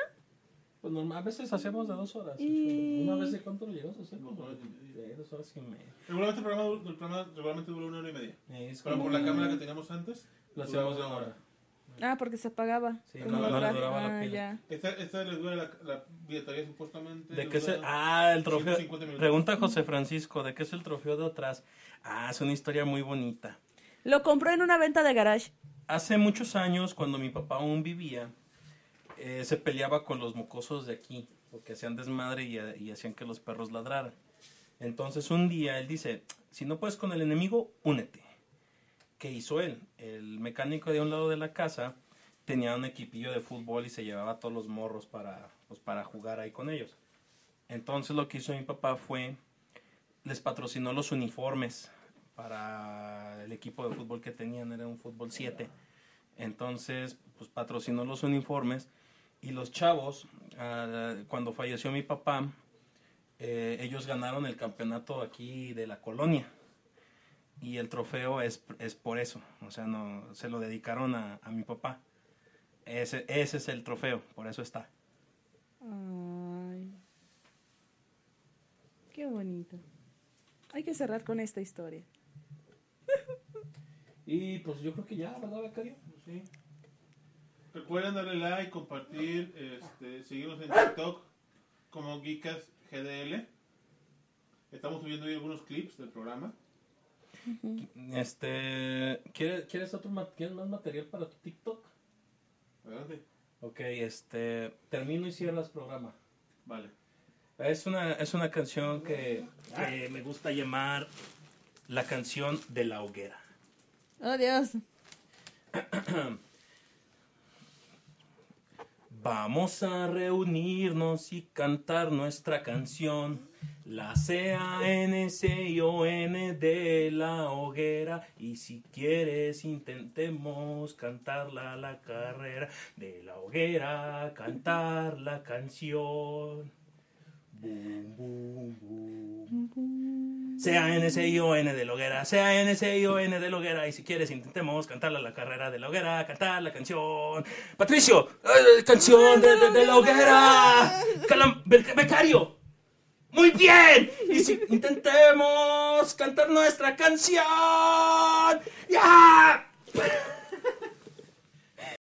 Pues normal, a veces hacemos de dos horas. Y- ¿Una vez de cuánto lo llegamos a hacer? Dos horas y media. De dos horas y media. Regularmente el programa, el programa regularmente dura una hora y media. Es Pero como- por la cámara que teníamos antes, Lo hacíamos de una hora. Ah, porque se apagaba. Sí, no- el no le duraba la Ah, pila. ya. Esta, esta le dura la, la billetaría supuestamente. ¿De qué se.? dura Ah, el trofeo. 150 minutos. Pregunta José Francisco, ¿de qué es el trofeo de atrás? Ah, es una historia muy bonita. Lo compró en una venta de garage. Hace muchos años, cuando mi papá aún vivía, eh, se peleaba con los mocosos de aquí, porque hacían desmadre y, y hacían que los perros ladraran. Entonces un día él dice, si no puedes con el enemigo, únete. ¿Qué hizo él? El mecánico de un lado de la casa tenía un equipillo de fútbol y se llevaba todos los morros para, pues, para jugar ahí con ellos. Entonces lo que hizo mi papá fue, les patrocinó los uniformes para el equipo de fútbol que tenían, era un fútbol 7. Entonces, pues patrocinó los uniformes y los chavos, ah, cuando falleció mi papá, eh, ellos ganaron el campeonato aquí de la colonia. Y el trofeo es, es por eso, o sea, no se lo dedicaron a, a mi papá. Ese, ese es el trofeo, por eso está. Ay. Qué bonito. Hay que cerrar con esta historia. Y pues yo creo que ya, ¿verdad, Becario? Sí. Recuerden darle like, compartir, este, seguirnos en TikTok como Geekas GDL. Estamos subiendo hoy algunos clips del programa. Este, ¿quieres, ¿quieres, otro, ma- ¿quieres más material para tu TikTok? Adelante. Ok, este, termino y cierras programa. Vale. Es una, es una canción que, que me gusta llamar la canción de la hoguera. Oh, Dios. Vamos a reunirnos y cantar nuestra canción. La C-A-N-C-I-O-N de la hoguera. Y si quieres, intentemos cantarla a la carrera. De la hoguera, cantar la canción. C-A-N-C-I-O-N de la hoguera. C-A-N-C-I-O-N de la hoguera. Y si quieres, intentemos cantarla la carrera de la hoguera. Cantar la canción. Patricio, canción de, de- de la hoguera. Calam- Be- becario. Muy bien. Y si intentemos cantar nuestra canción. ¡Ya!